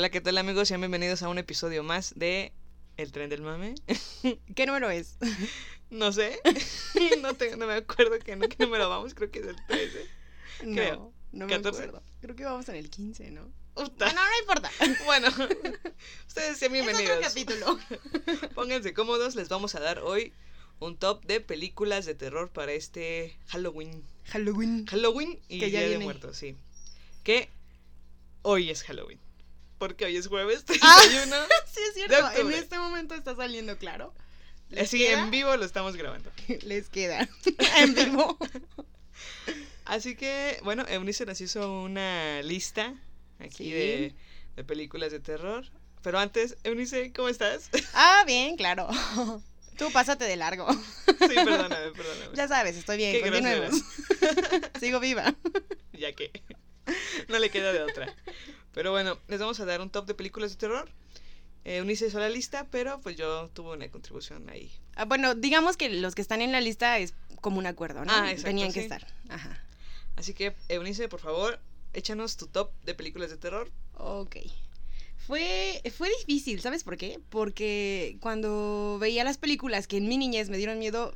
Hola, ¿qué tal amigos? Sean bienvenidos a un episodio más de El Tren del Mame. ¿Qué número es? No sé, no, te- no me acuerdo qué, no, qué número vamos, creo que es el 13. Creo. No, no me 14. acuerdo. Creo que vamos en el 15, ¿no? Uta. Bueno, no importa. Bueno, ustedes sean Es otro bienvenidos. capítulo. Pónganse cómodos, les vamos a dar hoy un top de películas de terror para este Halloween. Halloween. Halloween y Que ya Día de viene. Muertos, sí. Que hoy es Halloween. Porque hoy es jueves Ah, 31. Sí, es De cierto. En octubre. este momento está saliendo claro. ¿Les Así queda? en vivo lo estamos grabando. Les queda. en vivo. Así que, bueno, Eunice nos hizo una lista aquí Sí. de, de películas de terror. Pero antes, Eunice, ¿cómo estás? Ah, bien, claro. Tú pásate de largo. sí, perdóname, perdóname. Ya sabes, estoy bien. Qué Continuemos. Sigo viva. ya que no le queda de otra. Pero bueno, les vamos a dar un top de películas de terror. Eh, Eunice hizo la lista, pero pues yo tuve una contribución ahí. Ah, bueno, digamos que los que están en la lista es como un acuerdo, ¿no? Ah, exacto, Tenían que sí. estar. Ajá. Así que, Eunice, por favor, échanos tu top de películas de terror. Ok. Fue, fue difícil, ¿sabes por qué? Porque cuando veía las películas que en mi niñez me dieron miedo,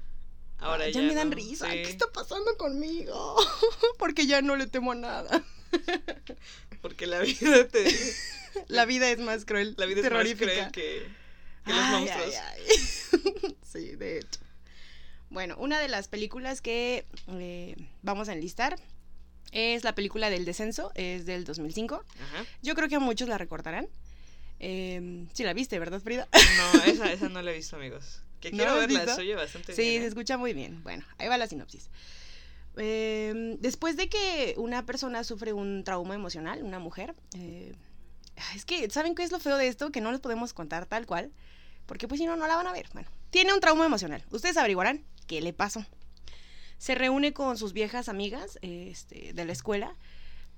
Ahora ah, ya, ya, me dan ¿no? risa. Sí, ¿Qué está pasando conmigo? Porque ya no le temo a nada. Porque la vida te... La vida es más cruel, La vida es más cruel que, que los Ay, monstruos. ay, ay. sí, de hecho. Bueno, una de las películas que eh, vamos a enlistar es la película del descenso, es del 2005. Ajá. Yo creo que a muchos la recordarán. Eh, sí la viste, ¿verdad, Frida? No, esa, esa no la he visto, amigos. Que ¿No quiero verla, se oye bastante Sí, bien. se ¿eh? escucha muy bien. Bueno, ahí va la sinopsis. Eh, después de que una persona sufre un trauma emocional, una mujer, eh, es que, ¿saben qué es lo feo de esto? Que no les podemos contar tal cual, porque pues si no, no la van a ver. Bueno, tiene un trauma emocional. Ustedes averiguarán qué le pasó. Se reúne con sus viejas amigas este, de la escuela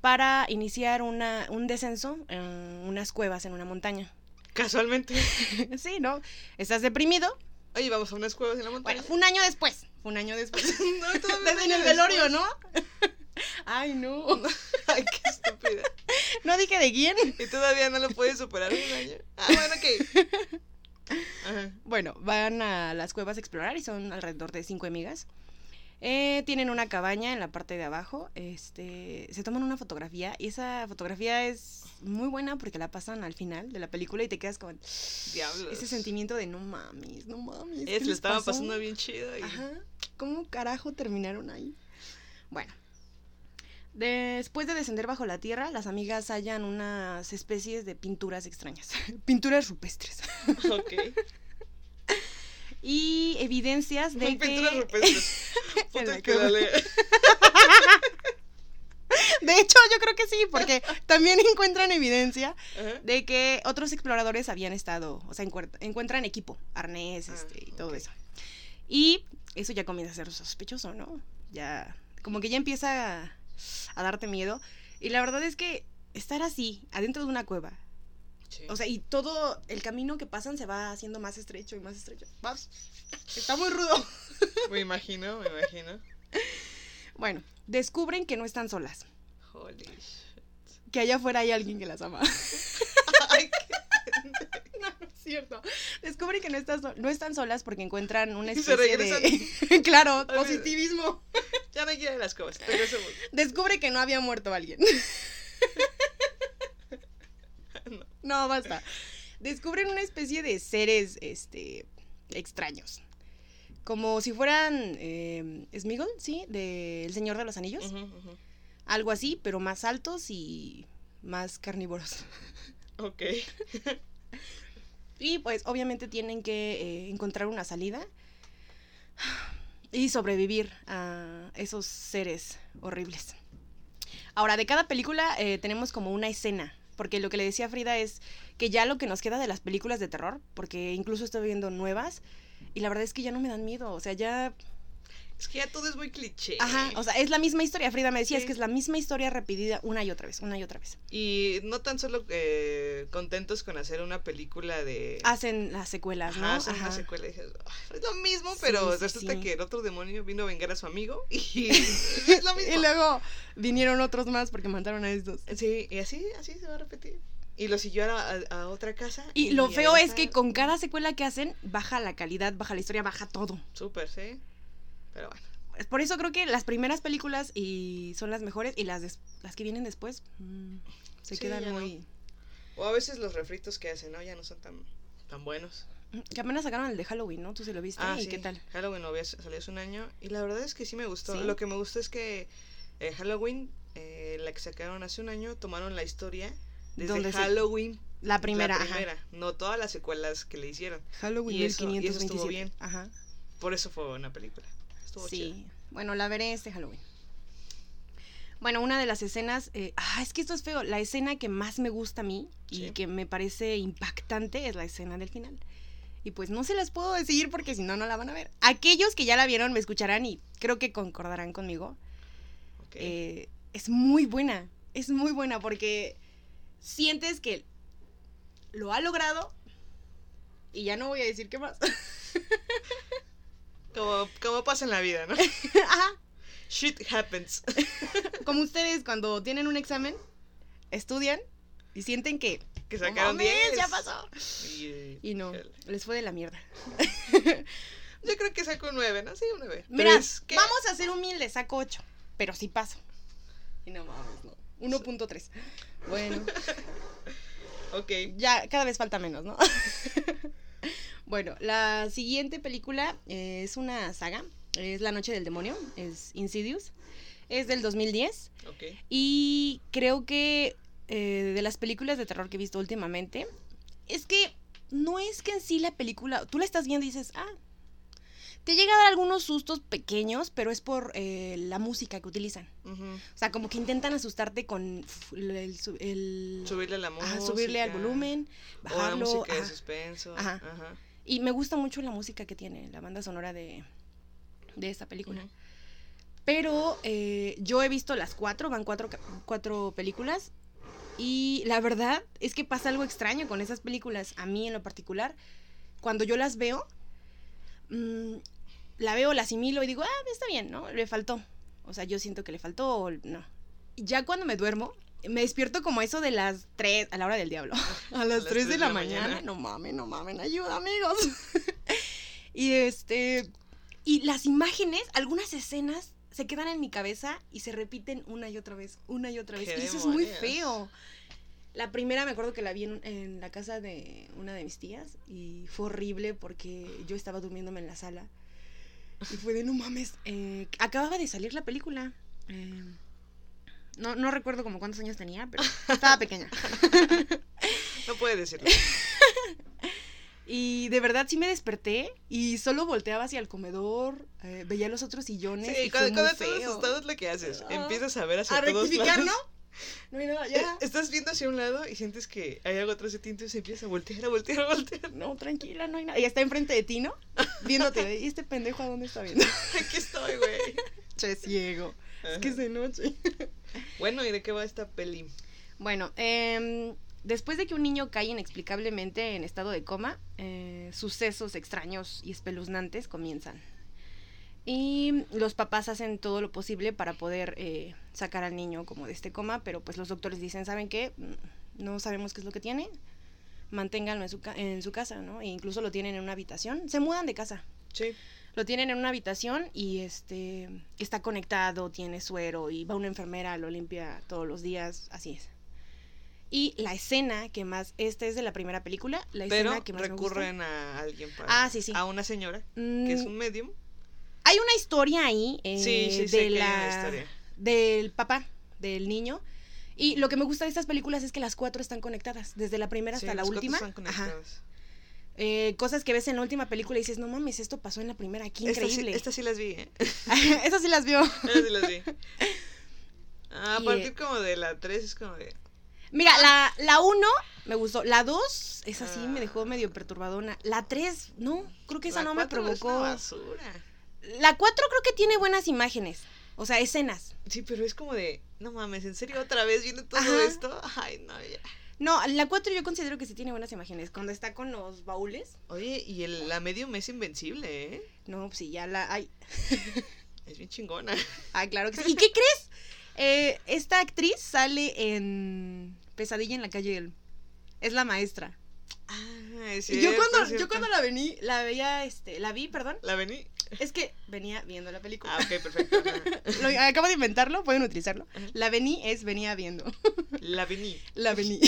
para iniciar una, un descenso en unas cuevas en una montaña. Casualmente. sí, ¿no? Estás deprimido. Oye, vamos a unas cuevas en la montaña. Bueno, fue un año después. Fue un año después. no, todavía Desde en el velorio, después. ¿no? Ay, no. Ay, qué estúpida. No dije de quién. Y todavía no lo puedes superar un año. Ah, bueno, ok. Ajá. Bueno, van a las cuevas a explorar y son alrededor de cinco amigas. Eh, tienen una cabaña en la parte de abajo. Este, se toman una fotografía y esa fotografía es muy buena porque la pasan al final de la película y te quedas con Diablos. ese sentimiento de no mames, no mames. ¿qué Es, le estaba pasó?". pasando bien chido. Y... Ajá. ¿Cómo carajo terminaron ahí? Bueno. Después de descender bajo la tierra, las amigas hallan unas especies de pinturas extrañas. pinturas rupestres. Ok. Y evidencias de que... rupestres. En Puta que dale. De hecho, yo creo que sí, porque también encuentran evidencia de que otros exploradores habían estado, o sea, encuentran equipo, arnés, Ah, este, y todo eso. Y eso ya comienza a ser sospechoso, ¿no? Ya, como que ya empieza a, a darte miedo. Y la verdad es que estar así, adentro de una cueva, Sí. o sea, y todo el camino que pasan se va haciendo más estrecho y más estrecho. Vas, Está muy rudo. Me imagino, me imagino. Bueno, descubren que no están solas, Holy shit. que allá afuera hay alguien que las ama. Ay, No, no es cierto. Descubren que no, están so- no están solas porque encuentran una especie de... claro, positivismo. ya no quiero las cosas. Descubre que no había muerto alguien. No. No, basta. Descubren una especie de seres, este, extraños. Como si fueran eh, Smigol, ¿sí? De El Señor de los Anillos. Algo así, pero más altos y más carnívoros. Ok. Y pues obviamente tienen que eh, encontrar una salida. y sobrevivir a esos seres horribles. Ahora, de cada película eh, tenemos como una escena, porque lo que le decía Frida es que ya lo que nos queda de las películas de terror, porque incluso estoy viendo nuevas, y la verdad es que ya no me dan miedo, o sea, ya Es que ya todo es muy cliché. Ajá, o sea, es la misma historia. Frida me decía, es que es la misma historia repetida una y otra vez, una y otra vez. Y no tan solo eh, contentos con hacer una película de... Hacen las secuelas, ¿no? Ajá, hacen una Ajá. secuela y dices, "Ay, es lo mismo, pero sí, resulta sí. que el otro demonio vino a vengar a su amigo y es lo mismo. Y luego vinieron otros más porque mataron a estos. Sí, y así, así se va a repetir. Y lo siguió a, a- a otra casa. Y lo feo es que con cada secuela que hacen, baja la calidad, baja la historia, baja todo. Súper, sí. Pero bueno. Por eso creo que las primeras películas y son las mejores y las, des- las que vienen después mm, se Sí, quedan ya no. muy... O a veces los refritos que hacen, ¿no? Ya no son tan, tan buenos. Que apenas sacaron el de Halloween, ¿no? ¿Tú se lo viste? Ah, ¿Y sí. qué tal? Halloween lo había salió hace un año. Y la verdad es que sí me gustó. ¿Sí? Lo que me gustó es que eh, Halloween, eh, la que sacaron hace un año, tomaron la historia desde se- Halloween. La primera, la ajá. primera, no todas las secuelas que le hicieron. Halloween Y eso- y eso 1527. estuvo bien. Ajá. Por eso fue una película. Estuvo Sí. Bueno, la veré este Halloween. Bueno, una de las escenas, eh, ah, es que esto es feo, la escena que más me gusta a mí y que me parece impactante es la escena del final. Y pues no se las puedo decir porque si no, no la van a ver. Aquellos que ya la vieron me escucharán y creo que concordarán conmigo. Eh, es muy buena, es muy buena porque sientes que lo ha logrado y ya no voy a decir qué más. Como, como pasa en la vida, ¿no? Ajá. Shit happens. Como ustedes cuando tienen un examen, estudian y sienten que que "No sacaron mames, 10. ya pasó. Y, Y no, les fue de la mierda. Yo creo que sacó un 9, ¿no? Sí, un 9. Mira, vamos a ser humildes, saco 8, pero sí paso. Y no mames, no. 1.3. Bueno, Ok. ya cada vez falta menos, ¿no? Bueno, la siguiente película eh, es una saga, es La Noche del Demonio, es Insidious, es del 2010 Ok. y creo que eh, de las películas de terror que he visto últimamente, es que no es que en sí la película, tú la estás viendo y dices, ah, te llega a dar algunos sustos pequeños, pero es por eh, la música que utilizan. O sea, como que intentan asustarte con el... el su- el- Subirle la música. ajá, subirle al volumen, O la bajarlo. música de suspenso. Ajá. Ajá. Y me gusta mucho la música que tiene, la banda sonora de, de esta película. Pero eh, yo he visto las cuatro, van cuatro, cuatro películas. Y la verdad es que pasa algo extraño con esas películas. A mí en lo particular, cuando yo las veo, mm, la veo, la asimilo y digo, ah, está bien, ¿no? Le faltó. O sea, yo siento que le faltó o no. Y ya cuando me duermo, me despierto como eso de las 3, a la hora del diablo. A las 3 de la mañana. No mames, no mamen, ayuda, amigos. y este. Y las imágenes, algunas escenas se quedan en mi cabeza y se repiten una y otra vez, una y otra vez. ¡Qué Y eso es muy feo. La primera me acuerdo que la vi en, en la casa de una de mis tías y fue horrible porque yo estaba durmiéndome en la sala. Y fue de no mames. eh, acababa de salir la película. eh, no, no recuerdo como cuántos años tenía, pero estaba pequeña. No puede decirlo. Y de verdad sí me desperté y solo volteaba hacia el comedor, eh, veía los otros sillones Sí, y cuando, cuando estás asustado es lo que haces. Ah. Empiezas a ver hacia A todos rectificar, ¿no? lados. No hay nada, Eh, ya. Estás viendo hacia un lado y sientes que hay algo atrás de ti, entonces empiezas a voltear, a voltear, a voltear. No, tranquila, no hay nada. Y está enfrente de ti, ¿no? Viéndote. ¿Y este pendejo a dónde está viendo? Aquí estoy, güey. Che, ciego. Es que es de noche. Bueno, ¿y de qué va esta peli? Bueno, em, después de que un niño cae inexplicablemente en estado de coma, eh, sucesos extraños y espeluznantes comienzan. Y los papás hacen todo lo posible para poder eh, sacar al niño como de este coma, pero pues los doctores dicen, ¿saben qué? Mm, No sabemos qué es lo que tiene. Manténganlo en su, ca- en su casa, ¿no? E incluso lo tienen en una habitación. Se mudan de casa. Sí. Lo tienen en una habitación y este está conectado, tiene suero y va una enfermera, lo limpia todos los días, así es. Y la escena que más, esta es de la primera película, la Pero escena que más me gusta- recurren a alguien para. Ah, sí, sí. A una señora que es Mm, un medium. Hay una historia ahí eh, Sí, de la, historia. del papá, del niño. Y lo que me gusta de estas películas es que las cuatro están conectadas, desde la primera Sí, hasta la última. están Ajá. Eh, cosas que ves en la última película y dices, no mames, esto pasó en la primera, qué increíble. Estas sí, las vi, ¿eh? Esas sí las vio. Estas sí las vi. Ah, a partir eh, como de la 3 es como de... Mira, la, la 1 me gustó. La 2, esa sí me Ah. dejó medio perturbadona. La 3, no, creo que esa la no me cuatro es provocó. una basura. La 4 creo que tiene buenas imágenes. O sea, escenas. Sí, pero es como de, no mames, ¿en serio otra vez viene todo Ajá. esto? Ay, no, ya. No, la 4 yo considero que sí tiene buenas imágenes. Cuando está con los baúles. Oye, y el, la medium es invencible, ¿eh? No, pues sí, ya la. Ay, Es bien chingona. ay claro que sí. ¿Y qué crees? Eh, esta actriz sale en Pesadilla en la calle. Es la maestra. Ah, es Y yo cierto, cuando, es yo cierto. cuando la vení, la veía, este, la vi, perdón. ¿La vení? Es que venía viendo la película. Ah, ok, perfecto. Lo- acabo de inventarlo, pueden utilizarlo. Ajá. La vení es venía viendo. La vení. La vení.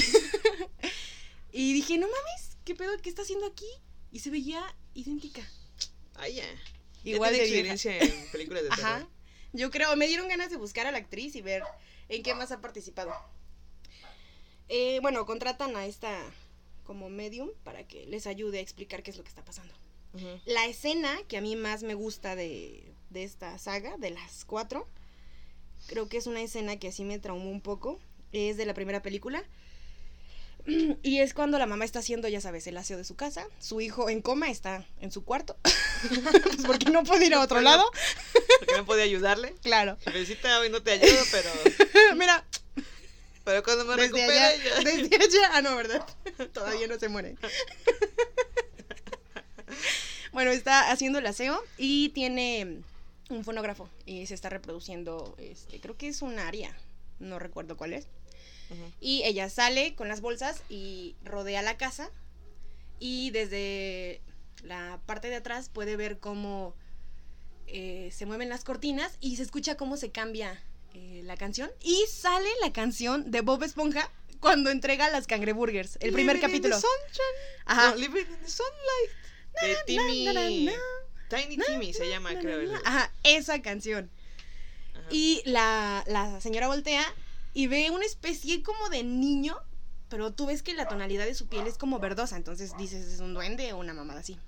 y dije, no mames, ¿qué pedo? ¿Qué está haciendo aquí? Y se veía idéntica. Ay, ya. Igual de vieja. experiencia en películas de Ajá. terror. Yo creo, me dieron ganas de buscar a la actriz y ver en qué más ha participado. Eh, bueno, contratan a esta como medium para que les ayude a explicar qué es lo que está pasando. La escena que a mí más me gusta de, de esta saga, de las cuatro, creo que es una escena que así me traumó un poco, es de la primera película. Y es cuando la mamá está haciendo, ya sabes, el aseo de su casa, su hijo en coma está en su cuarto, pues porque no puede ir a otro lado, Porque no podía ayudarle. claro. Jefecita, hoy no te ayudo, pero, Mira, pero cuando me desde recupere allá, ya. desde allá, ah no, ¿verdad? Todavía no se muere. Bueno, está haciendo el aseo y tiene un fonógrafo y se está reproduciendo, este, creo que es un área, no recuerdo cuál es. Y ella sale con las bolsas y rodea la casa y desde la parte de atrás puede ver cómo eh, se mueven las cortinas y se escucha cómo se cambia eh, la canción y sale la canción de Bob Esponja cuando entrega las cangreburgers, el primer Living in the capítulo. sunshine. Ajá. No, Living in the sunlight. De Timmy. Tiny Timmy se llama, creo. el-. Ajá, esa canción. Ajá. Y la, la señora voltea y ve una especie como de niño, pero tú ves que la tonalidad de su piel es como verdosa, entonces dices, es un duende o una mamada así.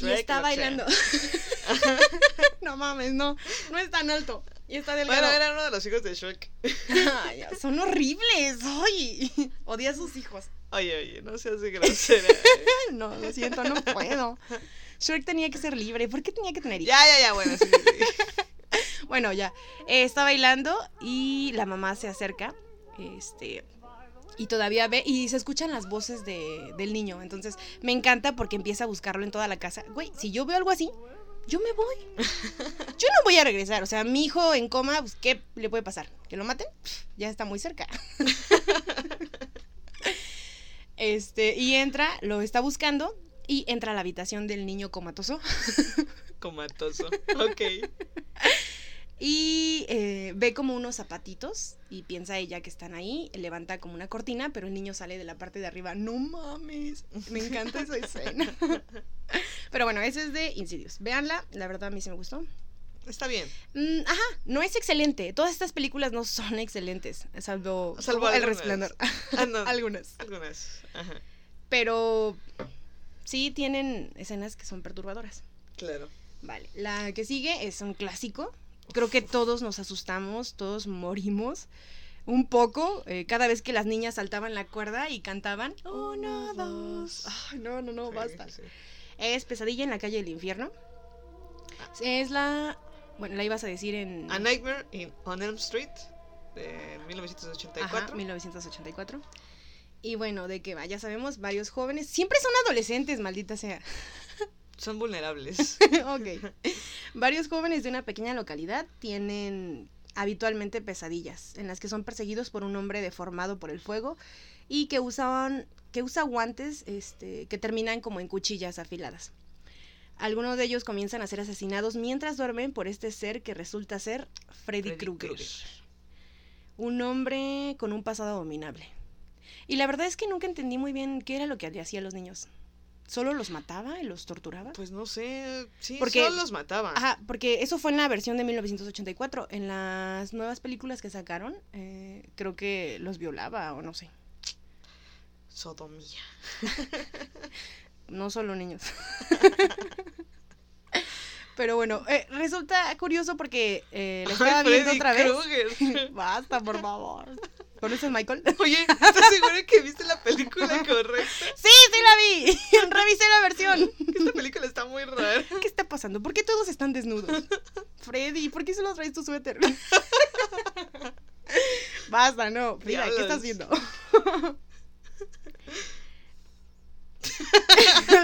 y está bailando. no mames, no, no es tan alto. Y está delgado. Bueno, era uno de los hijos de Shrek. Ay, son horribles. Ay, odia a sus hijos. Oye, oye, no seas de grosera. eh. No, lo siento, no puedo. Shrek tenía que ser libre. ¿Por qué tenía que tener hijos? ya, ya, ya, bueno, sí. Bueno, ya. eh, está bailando y la mamá se acerca. Este. Y todavía ve. Y se escuchan las voces de, del niño. Entonces, me encanta porque empieza a buscarlo en toda la casa. Güey, si yo veo algo así, yo me voy. Yo no voy a regresar. O sea, mi hijo en coma, pues, ¿qué le puede pasar? ¿Que lo maten? Pff, Ya está muy cerca. Este, y entra, lo está buscando. Y entra a la habitación del niño comatoso. Comatoso. Ok. Y eh, ve como unos zapatitos y piensa ella que están ahí, levanta como una cortina, pero el niño sale de la parte de arriba. No mames, me encanta esa escena. Pero bueno, ese es de Insidious. Véanla, la verdad a mí sí me gustó. Está bien. Mm, ajá, no es excelente. Todas estas películas no son excelentes, salvo, Salvo El. Resplandor. Ah, no. Algunas. Algunas. Ajá. Pero sí tienen escenas que son perturbadoras. Claro. Vale, la que sigue es un clásico. Creo que todos nos asustamos, todos morimos un poco eh, cada vez que las niñas saltaban la cuerda y cantaban. Uno, dos. Ay, no, no, no, Sí, basta. sí. Es Pesadilla en la calle del infierno. Es la. Bueno, la ibas a decir en. A Nightmare in, on Elm Street de 1984. Ajá, 1984. Y bueno, de qué va, ya sabemos, varios jóvenes. Siempre son adolescentes, maldita sea. Son vulnerables. ok. Varios jóvenes de una pequeña localidad tienen habitualmente pesadillas en las que son perseguidos por un hombre deformado por el fuego y que usaban que usa guantes este, que terminan como en cuchillas afiladas. Algunos de ellos comienzan a ser asesinados mientras duermen por este ser que resulta ser Freddy, Freddy Krueger. Un hombre con un pasado abominable. Y la verdad es que nunca entendí muy bien qué era lo que hacía a los niños. ¿Solo los mataba y los torturaba? Pues no sé. Sí, Porque- solo los mataba. Ajá, porque eso fue en la versión de 1984. En las nuevas películas que sacaron, eh, creo que los violaba o no sé. Sodomía. no solo niños. Pero bueno, eh, resulta curioso porque eh, la estaba viendo Freddy otra vez. Basta, por favor. ¿Conoces a Michael? Oye, ¿estás segura que viste la película correcta? Sí, sí la vi. Revisé la versión. Esta película está muy rara. ¿Qué está pasando? ¿Por qué todos están desnudos? Freddy, ¿por qué solo traes tu suéter? Basta, no. Frida, ¿qué estás viendo?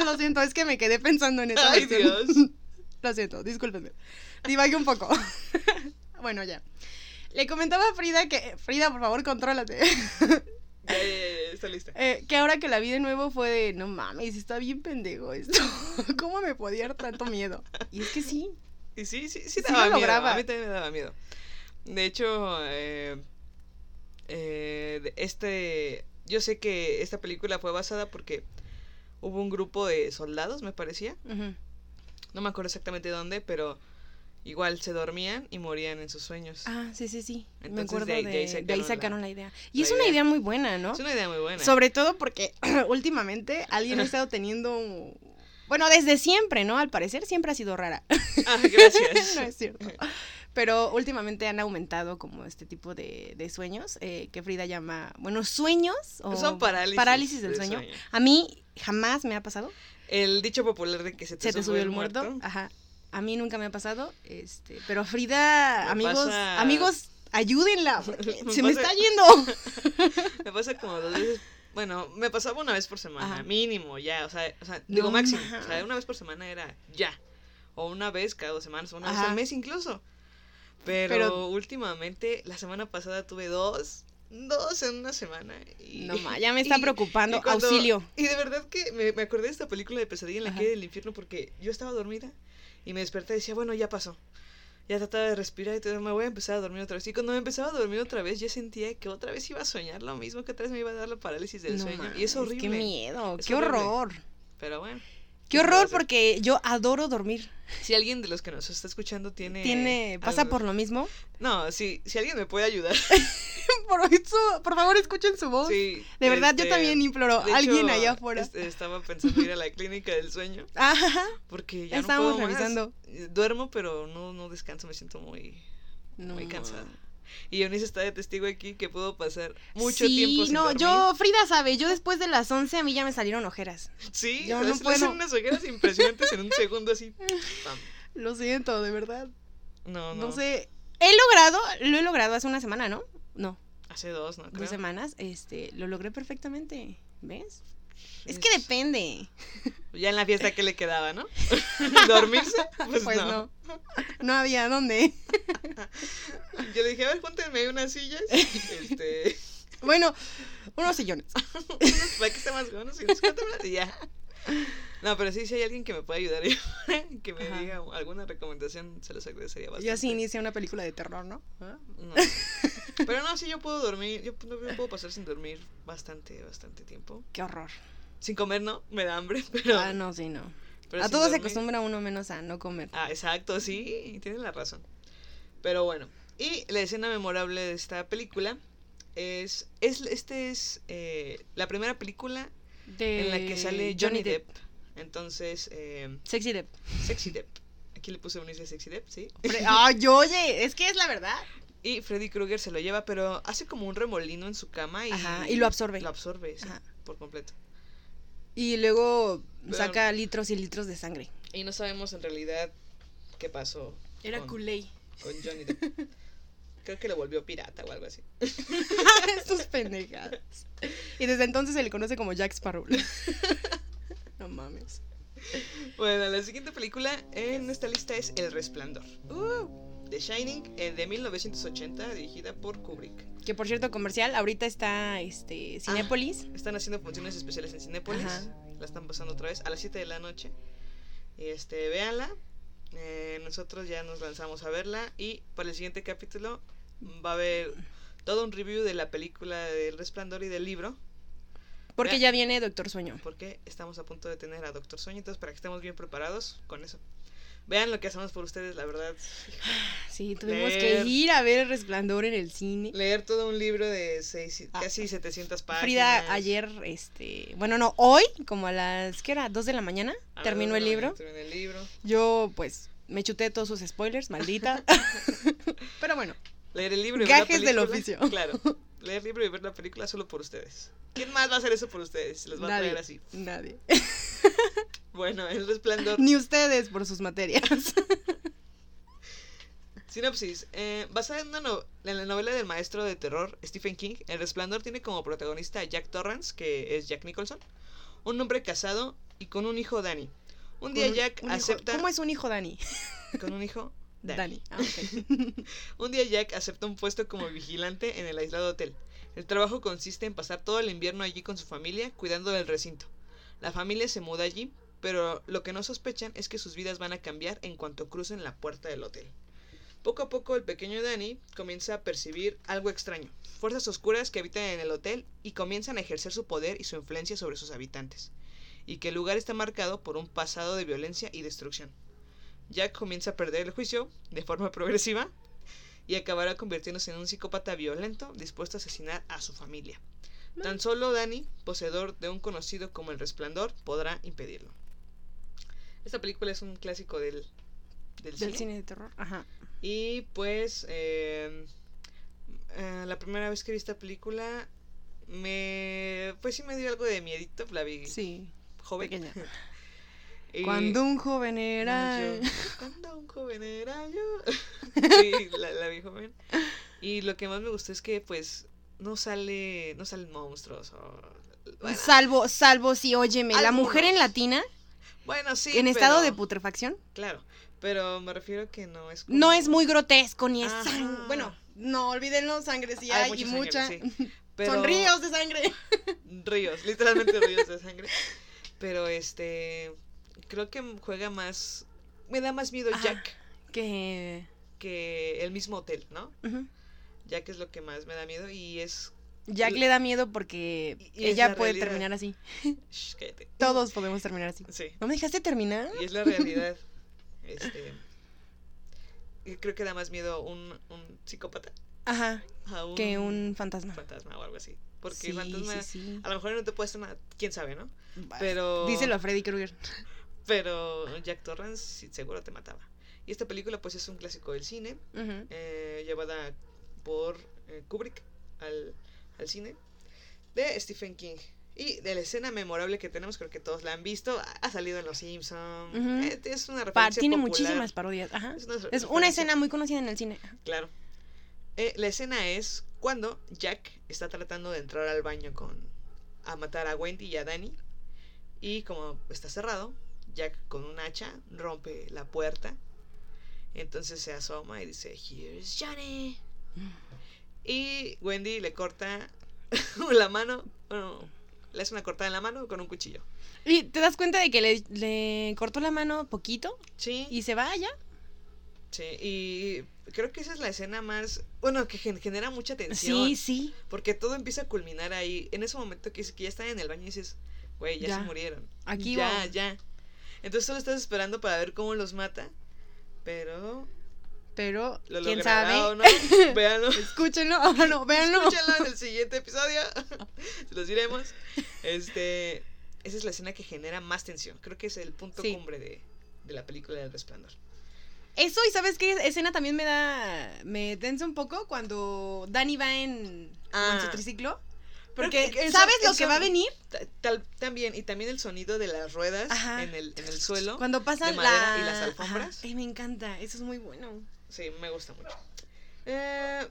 Lo siento, es que me quedé pensando en esa Ay, versión. Dios. Lo siento, discúlpenme. Divague un poco. bueno, ya. Le comentaba a Frida que. Frida, por favor, contrólate. Ya, ya, ya, está lista. Eh, que ahora que la vi de nuevo fue de. No mames, está bien pendejo esto. ¿Cómo me podía dar tanto miedo? Y es que sí. Y sí, sí, sí daba miedo. lograba. A mí también me daba miedo. De hecho, eh, eh, este, yo sé que esta película fue basada porque hubo un grupo de soldados, me parecía. No me acuerdo exactamente dónde, pero igual se dormían y morían en sus sueños. Ah, sí, sí, sí. me Entonces, acuerdo de ahí- de, de ahí de ahí sacaron la- la, idea. Y la es una idea. muy buena, ¿no? Es una idea muy buena. Sobre todo porque últimamente alguien ha estado teniendo. Bueno, desde siempre, ¿no? Al parecer siempre ha sido rara. Ah, gracias. no es cierto. Pero últimamente han aumentado como este tipo de, de sueños eh, que Frida llama, bueno, sueños o Son parálisis parálisis del del sueño. sueño. A mí jamás me ha pasado. El dicho popular de que se te, Se te subió el muerto. Ajá. A mí nunca me ha pasado. Este, pero Frida, Me amigos, pasa- amigos, ayúdenla. Me se me pasa- está yendo. Me pasa como dos veces. Bueno, me pasaba una vez por semana, Ajá. mínimo, ya. O sea, o sea digo No máximo. O sea, una vez por semana era ya. O una vez cada dos semanas, o una vez al mes incluso. Pero, Pero- últimamente, la semana pasada tuve dos. Dos en una semana. Y, No ma, ya me está y- preocupando. y cuando- Auxilio. Y de verdad que me, me acordé de esta película de Pesadilla en la Ajá. calle del infierno porque yo estaba dormida y me desperté y decía, bueno, ya pasó. Ya trataba de respirar y todo, me voy a empezar a dormir otra vez. Y cuando me empezaba a dormir otra vez, ya sentía que otra vez iba a soñar lo mismo, que otra vez me iba a dar la parálisis del No sueño. y es horrible. Qué miedo, Es qué horrible. horror. Pero bueno. Qué ¿qué se le va a horror porque yo adoro dormir. Si alguien de los que nos está escuchando tiene... Tiene, pasa algo- por lo mismo. No, si, si alguien me puede ayudar. Por eso, por favor, escuchen su voz. sí, De verdad, yo este, también imploro. Alguien hecho, allá afuera. este, estaba pensando ir a la clínica del sueño. Ajá. Porque ya Estábamos no puedo más. revisando. Eh, Duermo, pero no, no descanso, me siento muy, No, muy cansada. Y Eunice está de testigo aquí que puedo pasar mucho sí, tiempo sin no, dormir. yo, Frida sabe, yo después de las 11 a mí ya me salieron ojeras. Sí, yo no puedo. unas ojeras impresionantes en un segundo así. pam. Lo siento, de verdad. No, no. No, sé. He logrado, lo he logrado hace una semana, ¿no? No, Hace dos, ¿no? Creo. dos semanas. Este, lo logré perfectamente. ¿Ves? Es que depende. Ya en la fiesta que le quedaba, ¿no? ¿Dormirse? Pues, Pues, no. no. no. había dónde. Yo le dije, a ver, póntenme unas sillas. Este. Bueno, unos sillones. unos- para que esté más bueno, póntenmelas y ya. No, pero sí, si hay alguien que me pueda ayudar y que me Ajá. diga alguna recomendación, se los agradecería bastante. Yo así inicié una película de terror, ¿no? ¿Ah? No. Pero no, sí, yo puedo dormir. Yo, yo puedo pasar sin dormir bastante, bastante tiempo. Qué horror. Sin comer, no, me da hambre, pero. Ah, no, sí, no. pero a todo se dormir- acostumbra uno menos a no comer. Ah, exacto, sí, tienen la razón. Pero bueno, y la escena memorable de esta película es. es este es eh, la primera película De en la que sale Johnny Depp. Entonces, eh, Sexy Depp. Sexy Depp. Aquí le puse un inicio a Sexy Depp, sí. Ay, oye, es que es la verdad. Y Freddy Krueger se lo lleva, pero hace como un remolino en su cama y, Ajá, y lo absorbe. Lo absorbe, sí, por completo. Y luego Pero- saca litros y litros de sangre. Y no sabemos en realidad qué pasó Era culé. con Johnny Depp. Creo que lo volvió pirata o algo así. Sus pendejadas. Y desde entonces se le conoce como Jack Sparrow. no mames. Bueno, la siguiente película en esta lista es El Resplandor. Uh, The Shining, eh, de 1980, dirigida por Kubrick. que por cierto, comercial, ahorita está este Cinépolis. Están haciendo funciones especiales en Cinépolis. Ajá. La están pasando otra vez a las 7 de la noche. Y este, véanla. Eh, nosotros ya nos lanzamos a verla. Y para el siguiente capítulo va a haber todo un review de la película del Resplandor y del libro. porque vea. ya viene Doctor Sueño. Porque estamos a punto de tener a Doctor Sueño. Entonces, para que estemos bien preparados con eso. Vean lo que hacemos por ustedes, la verdad. Sí, tuvimos Leer. que ir a ver El Resplandor en el cine. Leer todo un libro de seis, Ah. casi 700 páginas. Frida ayer, este, bueno, no, hoy, como a las, ¿qué era? ¿Dos de la mañana? A terminó el libro. Terminó el libro. Yo, pues, me chuté todos sus spoilers, maldita. Pero bueno, Leer el libro y ver la del oficio. Claro. Leer el libro y ver la película solo por ustedes. ¿Quién más va a hacer eso por ustedes? Los va a nadie, traer así. nadie. Bueno, El Resplandor. Ni ustedes por sus materias. Sinopsis. eh, basada en, una no- en la novela del maestro de terror Stephen King, El Resplandor tiene como protagonista a Jack Torrance, que es Jack Nicholson, un hombre casado y con un hijo Danny. Un día Un- Jack un hijo- acepta... ¿Cómo es un hijo Dani? Con un hijo Dani. Ah. Un día Jack acepta un puesto como vigilante en el aislado hotel. El trabajo consiste en pasar todo el invierno allí con su familia, cuidando del recinto. La familia se muda allí, pero lo que no sospechan es que sus vidas van a cambiar en cuanto crucen la puerta del hotel. Poco a poco el pequeño Danny comienza a percibir algo extraño, fuerzas oscuras que habitan en el hotel y comienzan a ejercer su poder y su influencia sobre sus habitantes, y que el lugar está marcado por un pasado de violencia y destrucción. Jack comienza a perder el juicio de forma progresiva y acabará convirtiéndose en un psicópata violento dispuesto a asesinar a su familia. Tan solo Danny, poseedor de un conocido como el Resplandor, podrá impedirlo. Esta película es un clásico del, del, Del cine. cine de terror. Ajá. Y pues eh, eh, la primera vez que vi esta película me pues sí me dio algo de miedito, la vi Sí. joven. pequeña. Y- Cuando un joven era. yo, cuando un joven era yo. sí, la, la vi joven. Y lo que más me gustó es que pues no sale, no salen monstruos o bueno, Salvo, salvo si, óyeme, la mujer en Algunos. latina, bueno, sí, en estado de putrefacción, Claro, pero me refiero que no es como- no es muy grotesco ni es sang- Bueno, no olvídenlo, sangre sí Hay hay, y mucha mucha. sangre, sí, pero- Son ríos de sangre. ríos, literalmente ríos de sangre. Pero este creo que juega más me da más miedo. Jack Que. que el mismo hotel, ¿no? ujú. Jack es lo que más me da miedo y es Jack le da miedo porque y ella la puede realidad. terminar así. Shh, cállate. Todos podemos terminar así. Sí, ¿No me dejaste terminar? y es la realidad. Este creo que da más miedo un, un psicópata Ajá, a un, que un fantasma. fantasma o algo así. Porque sí, el fantasma sí, sí. a lo mejor no te puede hacer nada, quién sabe, ¿no? Bah, Pero Díselo a Freddy Krueger. pero Jack Torrance seguro te mataba. Y esta película pues es un clásico del cine, eh, llevada por eh, Kubrick al, al cine, de Stephen King. Y de la escena memorable que tenemos, creo que todos la han visto, ha- salido en Los Simpsons. Eh, es una Pa- referencia tiene popular. muchísimas parodias. Ajá. Es una Es una referencia- escena muy conocida en el cine. Claro. Eh, la escena es cuando Jack está tratando de entrar al baño con a matar a Wendy y a Danny. Y como está cerrado, Jack con un hacha rompe la puerta. Entonces se asoma y dice, Here's Johnny. Y Wendy le corta la mano, bueno, le hace una cortada en la mano con un cuchillo. Y te das cuenta de que le, le cortó la mano poquito Sí, y se va ya. sí, y creo que esa es la escena más, bueno, que gen- genera mucha tensión. Sí, sí. Porque todo empieza a culminar ahí. En ese momento que, que ya están en el baño y dices, güey, ya, Ya. se murieron. Aquí ya, va. ya. Entonces solo estás esperando para ver cómo los mata. Pero. Pero, ¿Lo quién sabe. no? Véanlo. Escúchenlo. Ah, no, véanlo. Escúchenlo en el siguiente episodio. Se los diremos. Este. Esa es la escena que genera más tensión. Creo que es el punto Sí. cumbre de, de la película del resplandor. Eso, y sabes qué escena también me da. Me tensa un poco cuando Dani va en, su Ah. triciclo. Porque, que ¿sabes lo que va a venir? Tal, también, y también el sonido de las ruedas en el, en el suelo. Cuando pasan de madera la... y las alfombras. Ay, me encanta. Eso es muy bueno. Sí, me gusta mucho. Eh,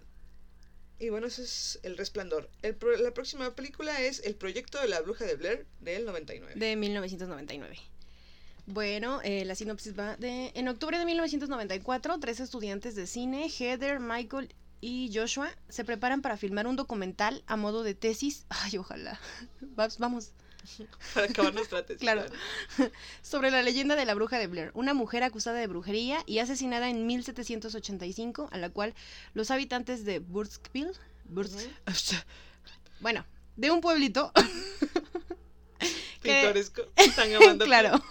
y bueno, ese es El Resplandor. El pro- la próxima película es El Proyecto de la Bruja de Blair del 99. De 1999. Bueno, eh, la sinopsis va de... En octubre de 1994, tres estudiantes de cine, Heather, Michael y Joshua, se preparan para filmar un documental a modo de tesis. Ay, ojalá. Vamos. Para acabar nuestra tesis. Claro. Sobre la leyenda de la bruja de Blair, una mujer acusada de brujería y asesinada en 1785, a la cual los habitantes de Burskville, Bursk- bueno, de un pueblito, Pintoresco. Tangamandapio. claro.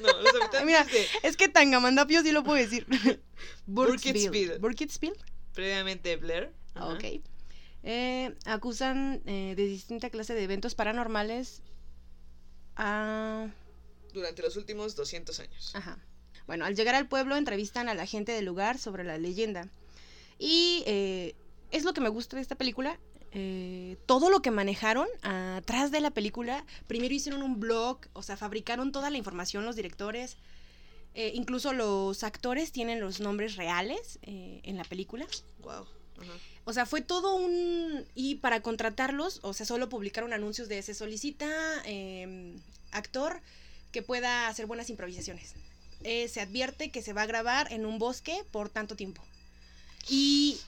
No, los habitantes Mira, de Es que Tangamandapio sí lo puedo decir. Burkittsville. Burkittsville. previamente Blair. Ajá. Ok. Eh, acusan eh, de distinta clase de eventos paranormales a... Durante los últimos 200 años. Ajá. Bueno, al llegar al pueblo entrevistan a la gente del lugar sobre la leyenda. Y eh, es lo que me gusta de esta película. eh, todo lo que manejaron atrás de la película, primero hicieron un blog, o sea, fabricaron toda la información los directores. eh, incluso los actores tienen los nombres reales eh, en la película. Wow. Ajá. O sea, fue todo un... Y para contratarlos, o sea, solo publicaron anuncios de se solicita eh, actor que pueda hacer buenas improvisaciones. Eh, se advierte que se va a grabar en un bosque por tanto tiempo. Y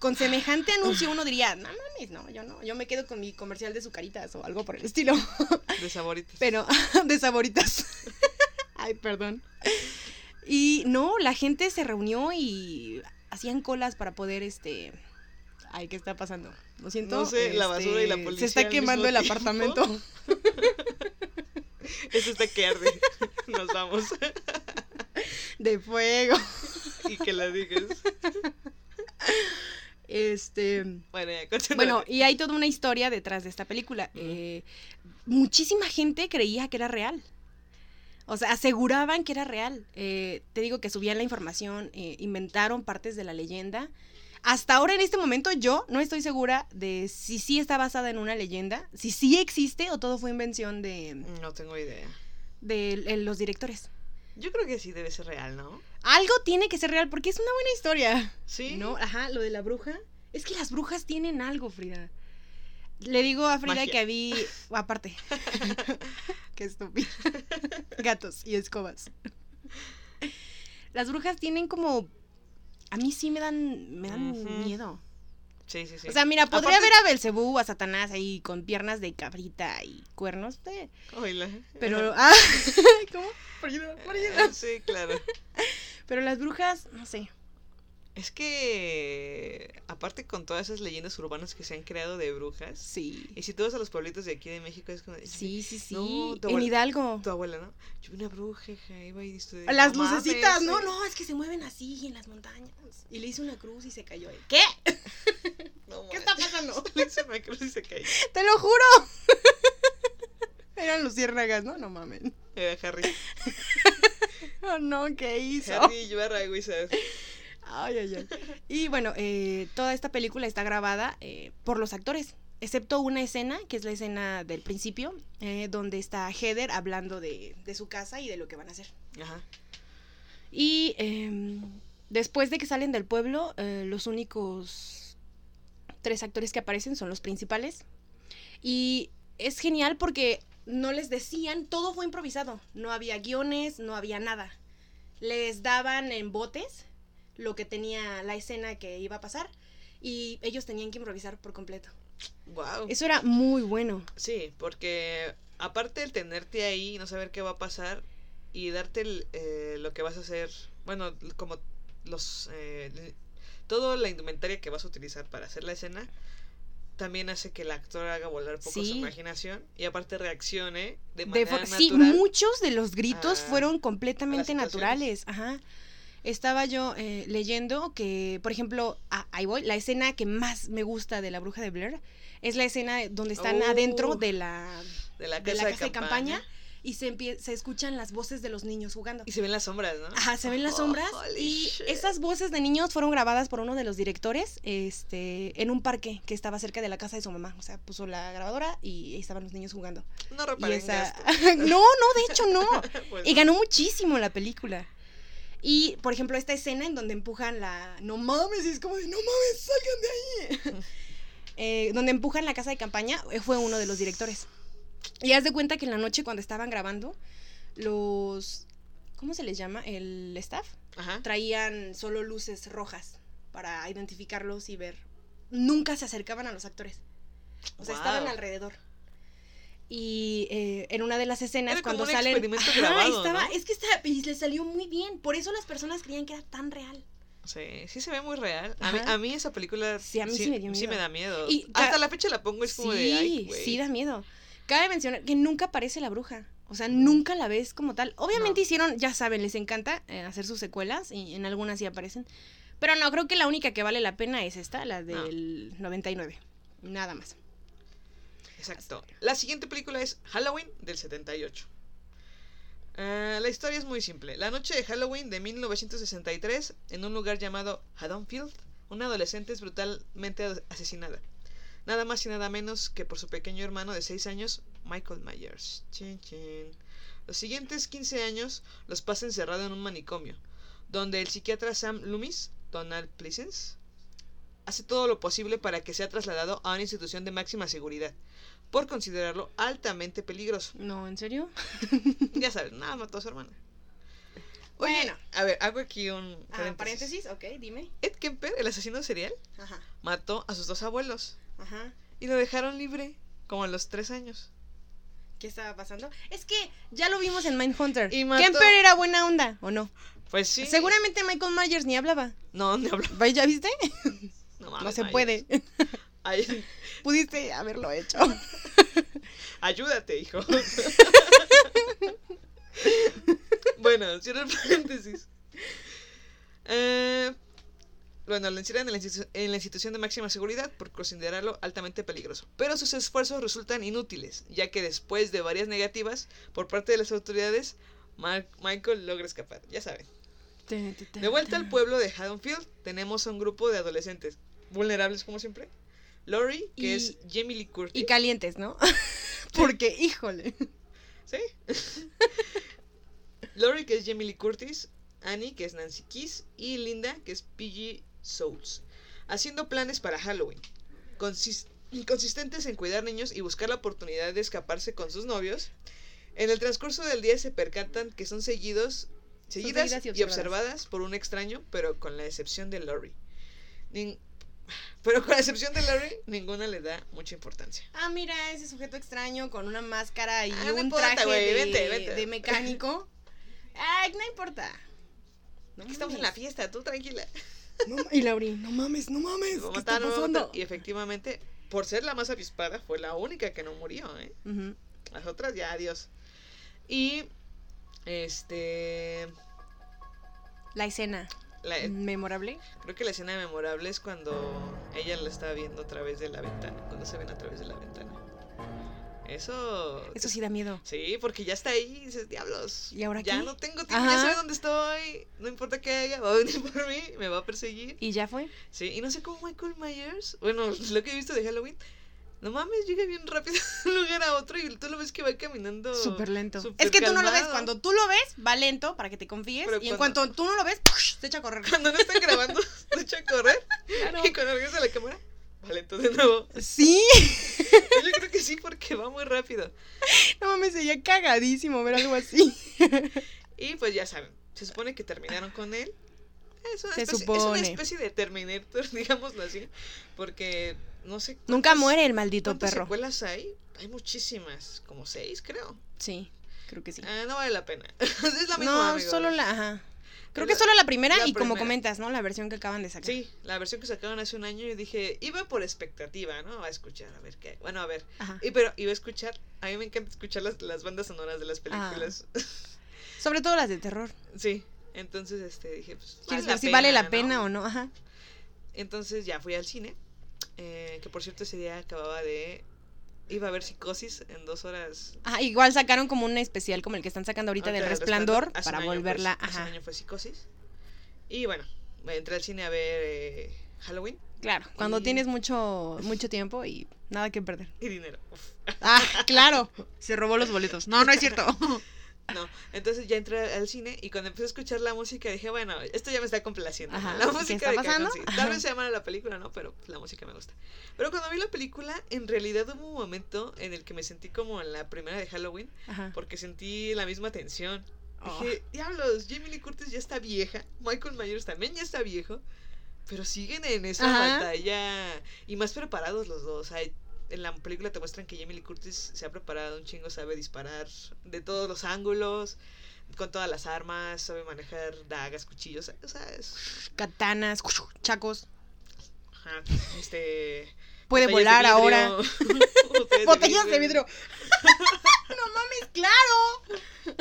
con semejante anuncio uno diría, no mames, no, yo no, yo me quedo con mi comercial de sucaritas o algo por el estilo. De saboritos. Pero de saboritas. Ay, perdón. Y no, la gente se reunió y hacían colas para poder, este... Ay, ¿qué está pasando? Lo siento. No sé, la basura y la este, policía Se está quemando el tiempo. apartamento. Eso está que arde. Nos vamos. de fuego. y que la digas. Este... Bueno, ya. Bueno, y hay toda una historia detrás de esta película. Eh, muchísima gente creía que era real. O sea, aseguraban que era real. Eh, te digo que subían la información, eh, inventaron partes de la leyenda. Hasta ahora, en este momento, yo no estoy segura de si sí está basada en una leyenda, si sí existe o todo fue invención de, No tengo idea. de eh, los directores. Yo creo que sí debe ser real, ¿no? Algo tiene que ser real porque es una buena historia. Sí. ¿No? Ajá, lo de la bruja. Es que las brujas tienen algo, Frida. Le digo a Frida Magia. que vi. Aparte. Qué estúpido. Gatos y escobas. Las brujas tienen como. A mí sí me dan. Me dan miedo. Sí, sí, sí. O sea, mira, podría Aparte- ver a Belcebú, a Satanás ahí con piernas de cabrita y cuernos. Oíla. Pero. Ah, ¿Cómo? Frida, Frida. Eh, Sí, claro. Pero las brujas, no sé. Es que, aparte con todas esas leyendas urbanas que se han creado de brujas, Sí. y si tú vas a los pueblitos de aquí de México, es como... Sí, sí, sí. No, tu en abuela- Hidalgo. Tu abuela, ¿no? Yo vi una bruja, iba y dice... Las "No mames, lucecitas, no, eh". no, es que se mueven así en las montañas. Y le hice una cruz y se cayó. ahí. ¿Qué? No ¿Qué está pasando? Le hice una cruz y se cayó. Te lo juro. Eran luciérnagas, ¿no? No mamen. Era Harry. Oh, no, ¿qué hizo? Harry Ibarra, güey, ¿sabes? Ay, ay, ay. Y bueno, eh, toda esta película está grabada eh, por los actores, excepto una escena, que es la escena del principio, eh, donde está Heather hablando de, de su casa y de lo que van a hacer. Ajá. Y em, después de que salen del pueblo, los únicos tres actores que aparecen son los principales. Y es genial porque no les decían, todo fue improvisado. No había guiones, no había nada. Les daban en botes lo que tenía la escena que iba a pasar y ellos tenían que improvisar por completo. Wow. Eso era muy bueno. Sí, porque aparte el tenerte ahí y no saber qué va a pasar y darte el, eh, lo que vas a hacer, bueno, como los... Eh, toda la indumentaria que vas a utilizar para hacer la escena, también hace que el actor haga volar poco su imaginación y aparte reaccione de De manera for- sí, natural. muchos de los gritos a- fueron completamente naturales. Ajá. Estaba yo eh, leyendo que, por ejemplo, ah, ahí voy, la escena que más me gusta de La Bruja de Blair es la escena donde están Oh. adentro de la, de la de casa, la de, casa de campaña, campaña y se, se escuchan las voces de los niños jugando. y se ven las sombras, ¿no? Ajá, se ven las sombras Holy y shit. esas voces de niños fueron grabadas por uno de los directores este, en un parque que estaba cerca de la casa de su mamá. O sea, puso la grabadora y ahí estaban los niños jugando. No Y reparen esa... no, no, de hecho no. Pues Y ganó muchísimo la película. Y, por ejemplo, esta escena en donde empujan la... No mames, y es como de, no mames, salgan de ahí. Eh, donde empujan la casa de campaña, eh, fue uno de los directores. Y haz de cuenta que en la noche cuando estaban grabando, los... ¿Cómo se les llama? El staff. Ajá. Traían solo luces rojas para identificarlos y ver. Nunca se acercaban a los actores. O sea, estaban alrededor. Y eh, en una de las escenas, Era cuando salen. estaba, ¿no? Es que está, y le salió muy bien. Por eso las personas creían que era tan real. Sí, sí se ve muy real. A mí, Ajá. a mí esa película Sí, a mí sí me dio sí miedo. me da miedo. Y Hasta la fecha la pongo es como sí, de ay, sí da miedo. Cabe mencionar que nunca aparece la bruja. O sea, nunca la ves como tal. Obviamente No. hicieron, ya saben, les encanta eh, hacer sus secuelas y en algunas sí aparecen. Pero no, creo que la única que vale la pena es esta, la del 99. Nada más. Exacto. La siguiente película es Halloween del 78. Ah, la historia es muy simple. La noche de Halloween de 1963, en un lugar llamado Haddonfield, una adolescente es brutalmente as- asesinada. Nada más y nada menos que por su pequeño hermano de 6 años, Michael Myers. Chin, chin. Los siguientes 15 años los pasa encerrado en un manicomio, donde el psiquiatra Sam Loomis, Donald Pleasence, hace todo lo posible para que sea trasladado a una institución de máxima seguridad, por considerarlo altamente peligroso. No, ¿en serio? Ya sabes, nada, mató a su hermana. Bueno. a ver, hago aquí un Ah, paréntesis. paréntesis, ok, dime. Ed Kemper, el asesino serial, Ajá, mató a sus dos abuelos ajá. y lo dejaron libre como a los tres años. ¿Qué estaba pasando? Es que ya lo vimos en Mindhunter. Y mató- Kemper era buena onda, ¿o no? Pues sí. Seguramente Michael Myers ni hablaba. No, ni hablo. Vaya, ¿Ya viste? No, no mames, se Myers. puede. Ay, Pudiste haberlo hecho. ayúdate, hijo. bueno, cierro el paréntesis. Eh, bueno, lo encierran en la, institu- en la institución de máxima seguridad por considerarlo altamente peligroso. Pero sus esfuerzos resultan inútiles, ya que después de varias negativas por parte de las autoridades, Michael logra escapar. Ya saben. De vuelta al pueblo de Haddonfield, tenemos a un grupo de adolescentes vulnerables como siempre. Lori, que Y- es Jamie Lee Curtis. Y calientes, ¿no? Porque, híjole. ¿Sí? Lori, que es Jamie Lee Curtis, Annie, que es Nancy Keys, y Linda, que es PG Souls, haciendo planes para Halloween, consis- consistentes en cuidar niños y buscar la oportunidad de escaparse con sus novios. En el transcurso del día se percatan que son seguidos, seguidas seguidas y y, observadas. observadas por un extraño, pero con la excepción de Lori. Nin- pero con la excepción de Lori, ninguna le da mucha importancia. Ah, mira, ese sujeto extraño con una máscara y Ah, un traje de, vente, vente. de mecánico. Ay, no importa. No Aquí estamos en la fiesta, tú tranquila. No y Lauri, no mames, no mames. ¿Qué está pasando? Y efectivamente, por ser la más avispada, fue la única que no murió, ¿eh? Las otras ya, adiós. Y. Este. La escena la- memorable. creo que la escena memorable es cuando ella la está viendo a través de la ventana. Cuando se ven a través de la ventana. Eso. Eso sí da miedo. Sí, porque ya está ahí y dices, diablos. ¿Y ahora Ya qué? no tengo tiempo, Ajá. ya sabe dónde estoy. No importa qué haga, va a venir por mí, me va a perseguir. ¿Y ya fue? Sí, y no sé cómo Michael Myers, bueno, lo que he visto de Halloween, no mames, llega bien rápido de un lugar a otro y tú lo ves que va caminando. Súper lento. es que tú no lo ves. calmado. Cuando tú lo ves, va lento para que te confíes. Pero y en cuanto tú no lo ves, se echa a correr. Cuando no están grabando, se echa a correr. Claro. Y cuando regresa la cámara, va lento de nuevo. Sí. Yo creo que sí, porque va muy rápido. No mames, sería cagadísimo ver algo así. Y pues ya saben, se supone que terminaron con él. Es una, Se especie, es una especie de Terminator, digámoslo así. Porque no sé. Nunca muere el maldito ¿Cuántas perro. secuelas hay? Hay muchísimas, como seis, creo. Sí, creo que sí. Ah, no vale la pena. es la misma. no, amigos. solo la. Ajá. Creo que solo la primera la y como comentas, ¿no? La versión que acaban de sacar. Sí, la versión que sacaron hace un año, yo dije, iba por expectativa, ¿no? A escuchar, a ver qué. Bueno, a ver. Ajá. Y pero iba a escuchar, a mí me encanta escuchar las, las bandas sonoras de las Ah. películas. Sobre todo las de terror. sí, entonces este dije, pues. ¿Quieres ver si vale la pena o no? Ajá. Entonces ya fui al cine, eh, que por cierto ese día acababa de. Iba a ver psicosis en dos horas. Ah, igual sacaron como un especial como el que están sacando ahorita del Ahorita resplandor para año fue- volverla. hace un Ajá. año fue psicosis. Y bueno, entré al cine a ver eh, Halloween Claro, cuando Y- tienes mucho mucho tiempo y nada que perder. y dinero. Uf. Ah, claro. Se robó los boletos. No, no es cierto. No, entonces ya entré al cine y cuando empecé a escuchar la música dije, bueno, esto ya me está complaciendo. La ¿qué música de pasando? Ajá. Tal vez sea mala la película, ¿no? Pero la música me gusta. Pero cuando vi la película, en realidad hubo un momento en el que me sentí como en la primera de Halloween, Ajá. porque sentí la misma tensión. Oh. Dije, diablos, Jamie Lee Curtis ya está vieja, Michael Myers también ya está viejo, pero siguen en esa Ajá. batalla y más preparados los dos. Hay- en la película te muestran que Jamie Lee Curtis se ha preparado un chingo, sabe disparar de todos los ángulos, con todas las armas, sabe manejar dagas, cuchillos, o sea, es... Katanas, chacos. ajá, este... Puede volar ahora. Botellas de vidrio. no mames, claro.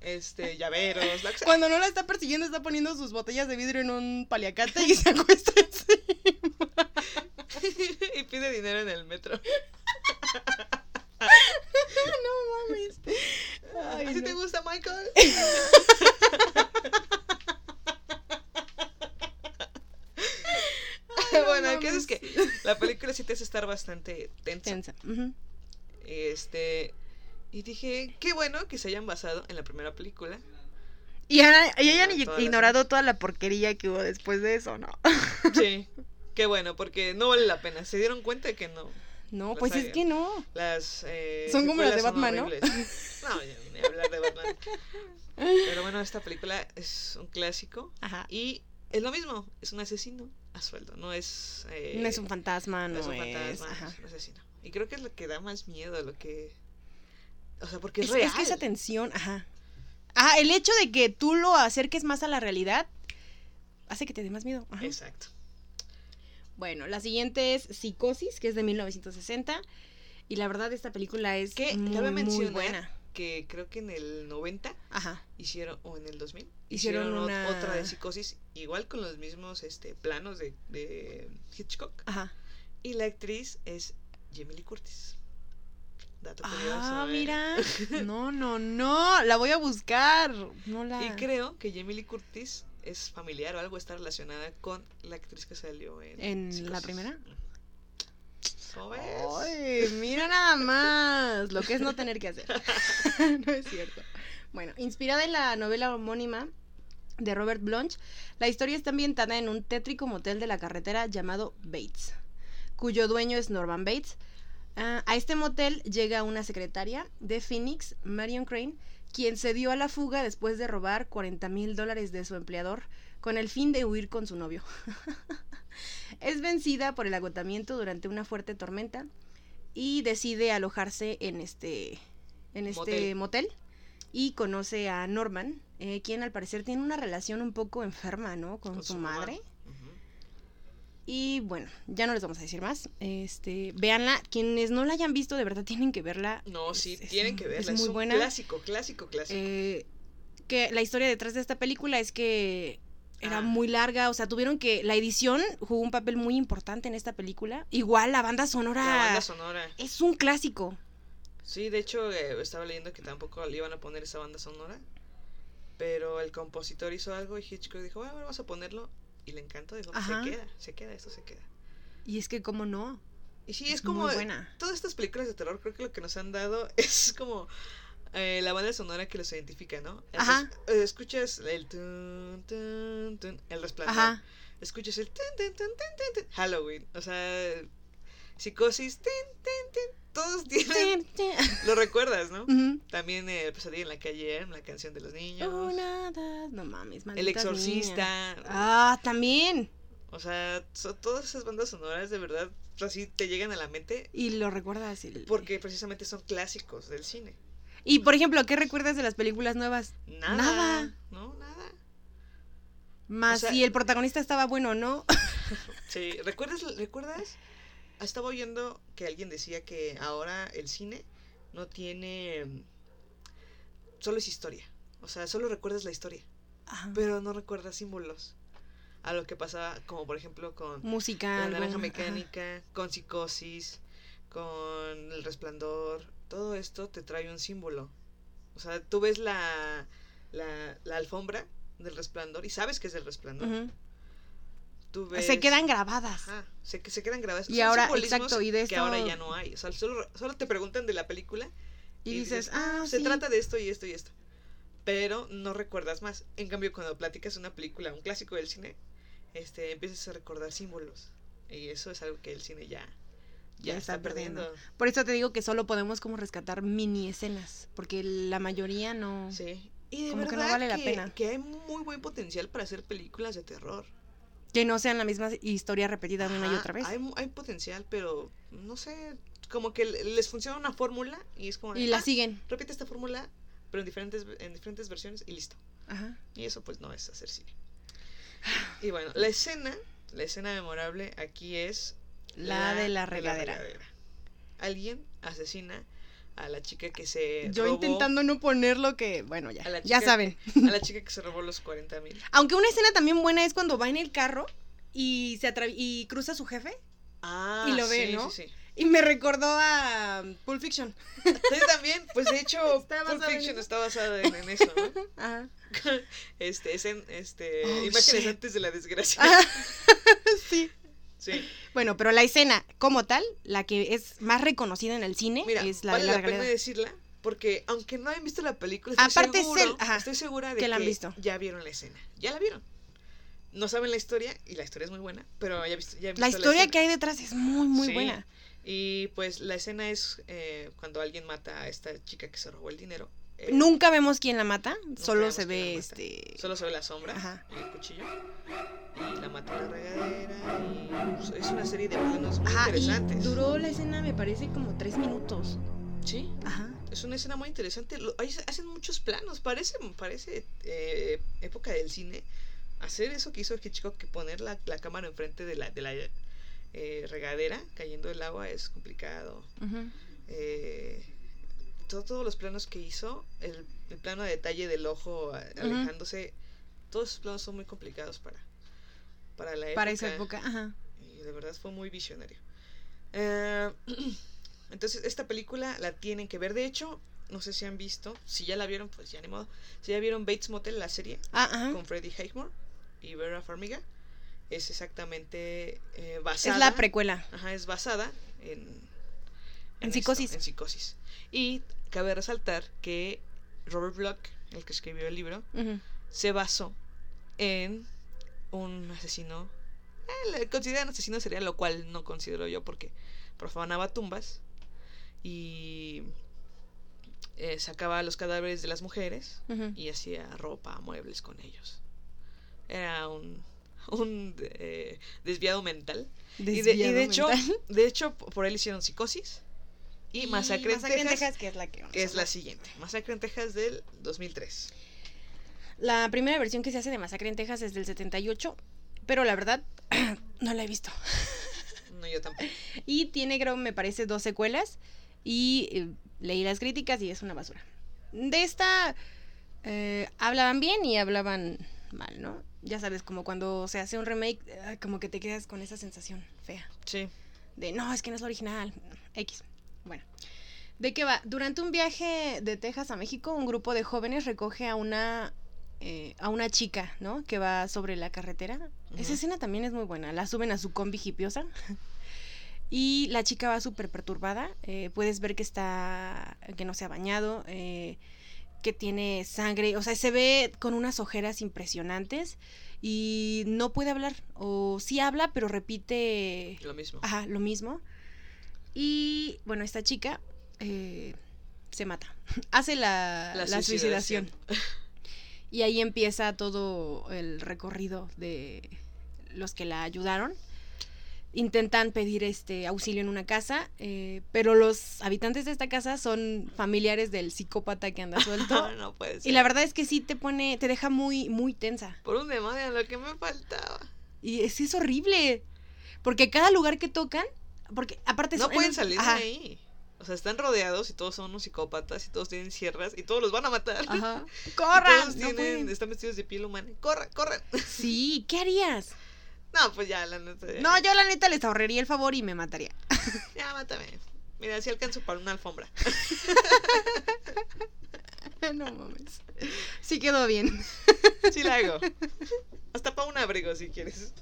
Este, llaveros. Cuando no la está persiguiendo, está poniendo sus botellas de vidrio en un paliacate y se acuesta encima. y pide dinero en el metro. No mames. Ay, ¿Así no. te gusta, Michael? bueno, el caso es que la película sí te hace estar bastante tensa. Este. Y dije, qué bueno que se hayan basado en la primera película. Y, Ana- y hayan ignorado toda la porquería que hubo después de eso, ¿no? Sí. Qué bueno, porque no vale la pena. Se dieron cuenta de que no. No, Las pues es que no. Las. eh, Son como las de Batman, ¿no? No, ya ni hablar de Batman. Pero bueno, esta película es un clásico. Ajá. Y es lo mismo, es un asesino a sueldo, no es... eh, No es un fantasma, no, no es un fantasma, ajá. es un asesino. Y creo que es lo que da más miedo, lo que... O sea, porque es, Es, real. es que esa tensión, ajá. Ah, el hecho de que tú lo acerques más a la realidad hace que te dé más miedo. Ajá. Exacto. Bueno, la siguiente es Psicosis, que es de 1960. Y la verdad, esta película es Que muy, cabe muy mencionar buena. que creo que en el 90 Ajá. hicieron, o en el 2000, Hicieron hicieron, una- otra de psicosis, igual con los mismos este, planos de, de Hitchcock. Ajá. Y la actriz es Jamie Lee Curtis. Dato curioso. Ah, mira. No, no, no. La voy a buscar. No la. Y creo que Jamie Lee Curtis es familiar o algo está relacionada con la actriz que salió en, ¿En la primera? ¿Cómo ves? Ay, mira nada más lo que es no tener que hacer. no es cierto. Bueno, inspirada en la novela homónima de Robert Blanche, la historia está ambientada en un tétrico motel de la carretera llamado Bates, cuyo dueño es Norman Bates. Ah, a este motel llega una secretaria de Phoenix, Marion Crane, quien se dio a la fuga después de robar 40 mil dólares de su empleador con el fin de huir con su novio. es vencida por el agotamiento durante una fuerte tormenta y decide alojarse en este, en este motel. y conoce a Norman, eh, quien al parecer tiene una relación un poco enferma, ¿no? Con, su, madre. Y bueno, ya no les vamos a decir más. Este, véanla. Quienes no la hayan visto, de verdad tienen que verla. No, Es- sí, es tienen que es verla. Es, muy un buena. clásico, clásico, clásico. Eh, que la historia detrás de esta película es que era Ah. muy larga, o sea, tuvieron que la edición jugó un papel muy importante en esta película. Igual la banda sonora la banda sonora. es un clásico. Sí, de hecho, eh, estaba leyendo que tampoco le iban a poner esa banda sonora. Pero el compositor hizo algo y Hitchcock dijo, bueno, vamos a ponerlo. Y le encantó, dijo, Ajá. se queda, se queda, esto se queda. Y es que cómo no. Y sí, Es es, como muy buena. todas estas películas de terror, creo que lo que nos han dado es como eh, la banda sonora que los identifica, ¿no? Ajá. Entonces, eh, escuchas el tun, tun, tun, el resplandor. Ajá. Escuchas el Halloween, o sea, psicosis, tun, tun, tun, todos tienen, lo recuerdas, ¿no? También eh, Pesadilla en la calle, M, la canción de los niños. Una, dos, no mames, el exorcista. Ah, también. O sea, so- todas esas bandas sonoras de verdad así te llegan a la mente Y lo recuerdas. el- porque precisamente son clásicos del cine. Y por ejemplo, ¿qué recuerdas de las películas nuevas? Nada. Nada. No, nada. Más O sea- si el protagonista estaba bueno o no. Sí, ¿recuerdas? ¿Recuerdas? Estaba oyendo que alguien decía que ahora el cine no tiene... Solo es historia. O sea, solo recuerdas la historia, Ajá. pero no recuerdas símbolos. A lo que pasaba, como por ejemplo con Música. La naranja ajá. mecánica, con psicosis, con el resplandor, todo esto te trae un símbolo. O sea, tú ves la, la, la alfombra del resplandor y sabes que es del resplandor. Ujú. Tú ves, Se quedan grabadas. Ajá, se, que se quedan grabadas. Y Son ahora, exacto, y de que esto- ahora ya no hay. O sea, solo, solo te preguntan de la película Y, dices, ah, se sí. trata de esto y esto y esto. Pero no recuerdas más. En cambio, cuando platicas una película, un clásico del cine, este, empiezas a recordar símbolos. Y eso es algo que el cine ya, ya, Ya está, está perdiendo. perdiendo. Por eso te digo que solo podemos como rescatar mini escenas. Porque la mayoría no. Sí. Y de Como que verdad no vale la pena. que hay muy buen potencial para hacer películas de terror. Que no sean la misma historia repetida una y otra vez. Hay, potencial, pero no sé, como que le- les funciona una fórmula y es como... de, Y la "Ah, siguen. repite esta fórmula, pero en diferentes, en diferentes versiones y listo. Ajá. Y eso pues no es hacer cine. Y bueno, la escena, la escena memorable aquí es La de la regadera. Alguien asesina a la chica que se Yo robó- intentando no poner lo que, bueno, ya, ya saben. a la chica que se robó los 40 mil. Aunque una escena también buena es cuando va en el carro y se y cruza a su jefe Ah, Y lo ve, sí, ¿no? Sí, sí. y me recordó a um, Pulp Fiction. Sí, también, pues de hecho, Pulp en Fiction está basada en, en eso, ¿no? Ajá. Este, es en, este, Oh, imágenes shit. antes de la desgracia. sí. Sí. Bueno, pero la escena como tal, la que es más reconocida en el cine, Mira, es la vale de la, la pena decirla porque aunque no hayan visto la película, estoy Aparte es seguro, el- ajá, estoy segura de que la han visto. ya vieron la escena. Ya la vieron. No saben la historia y la historia es muy buena, pero ya, visto, ya han La historia que hay detrás es muy, muy Sí. buena. Y pues la escena es eh, cuando alguien mata a esta chica que se robó el dinero. Eh, Nunca vemos quién la mata, solo se ve este. Solo se ve la sombra Ajá. y el cuchillo. Y la mata en la regadera. Y es una serie de planos muy Ajá, y interesantes. duró la escena, me parece, como tres minutos. Sí. Ajá. Es una escena muy interesante. Lo- hacen muchos planos. Parece, parece eh, época del cine. Hacer eso que hizo Hitchcock, que poner la, la cámara enfrente de la, de la eh, regadera cayendo el agua es complicado. ujú. Eh, todo- todos los planos que hizo, el, el plano de detalle del ojo a- alejándose, todos esos planos son muy complicados para, para la época. Para esa época, ajá. Y de verdad fue muy visionario. Eh, entonces, esta película la tienen que ver. De hecho, no sé si han visto. Si ya la vieron, pues ya ni modo. Si ya vieron Bates Motel, la serie, Ah, ajá. con Freddie Highmore y Vera Farmiga, es exactamente eh, basada. Es la precuela. Ajá, es basada en. En psicosis. en psicosis. Y cabe resaltar que Robert Bloch, el que escribió el libro, se basó en un asesino. Eh, le consideran asesino serial, lo cual no considero yo porque profanaba tumbas y eh, sacaba los cadáveres de las mujeres y hacía ropa, muebles con ellos. Era un, un eh, desviado mental. Y de, y Desviado hecho, de hecho, por él hicieron psicosis y, Masacre, en, Texas, que es la que vamos que a es la siguiente. Masacre en Texas del 2003. La primera versión que se hace de Masacre en Texas es del 78, pero la verdad no la he visto. No, yo tampoco. Y tiene, creo, me parece, dos secuelas. Y eh, leí las críticas y es una basura. De esta eh, hablaban bien y hablaban mal, ¿no? Ya sabes, como cuando se hace un remake, eh, como que te quedas con esa sensación fea. Sí. De no, es que no es la original. X. Bueno. ¿De qué va? Durante un viaje de Texas a México, un grupo de jóvenes recoge a una eh, a una chica, ¿no? Que va sobre la carretera. Esa escena también es muy buena. La suben a su combi hipiosa. Y la chica va súper perturbada. eh, puedes ver que está. que no se ha bañado. eh, que tiene sangre. O sea, se ve con unas ojeras impresionantes. Y no puede hablar. O sí habla, pero repite Lo mismo. Ajá, lo mismo. Y bueno, esta chica eh, se mata. Hace la, La la suicidación. suicidación. Y ahí empieza todo el recorrido de los que la ayudaron. Intentan pedir este auxilio en una casa, eh, pero los habitantes de esta casa son familiares del psicópata que anda suelto. no puede ser. y la verdad es que sí te pone, te deja muy, muy tensa. Por un demonio, lo que me faltaba. Y es, es horrible. Porque cada lugar que tocan, porque aparte No son- pueden salir ajá, de ahí. O sea, están rodeados y todos son unos psicópatas y todos tienen sierras y todos los van a matar. Ajá. ¡Corran! Todos tienen- están vestidos de piel humana. ¡Corran, corran! Sí, ¿qué harías? No, pues ya, la neta. ya- No, yo la neta les ahorraría el favor y me mataría. Ya, mátame. Mira, si alcanzo para una alfombra. no mames. Sí quedó bien. Sí la hago. Hasta para un abrigo si quieres.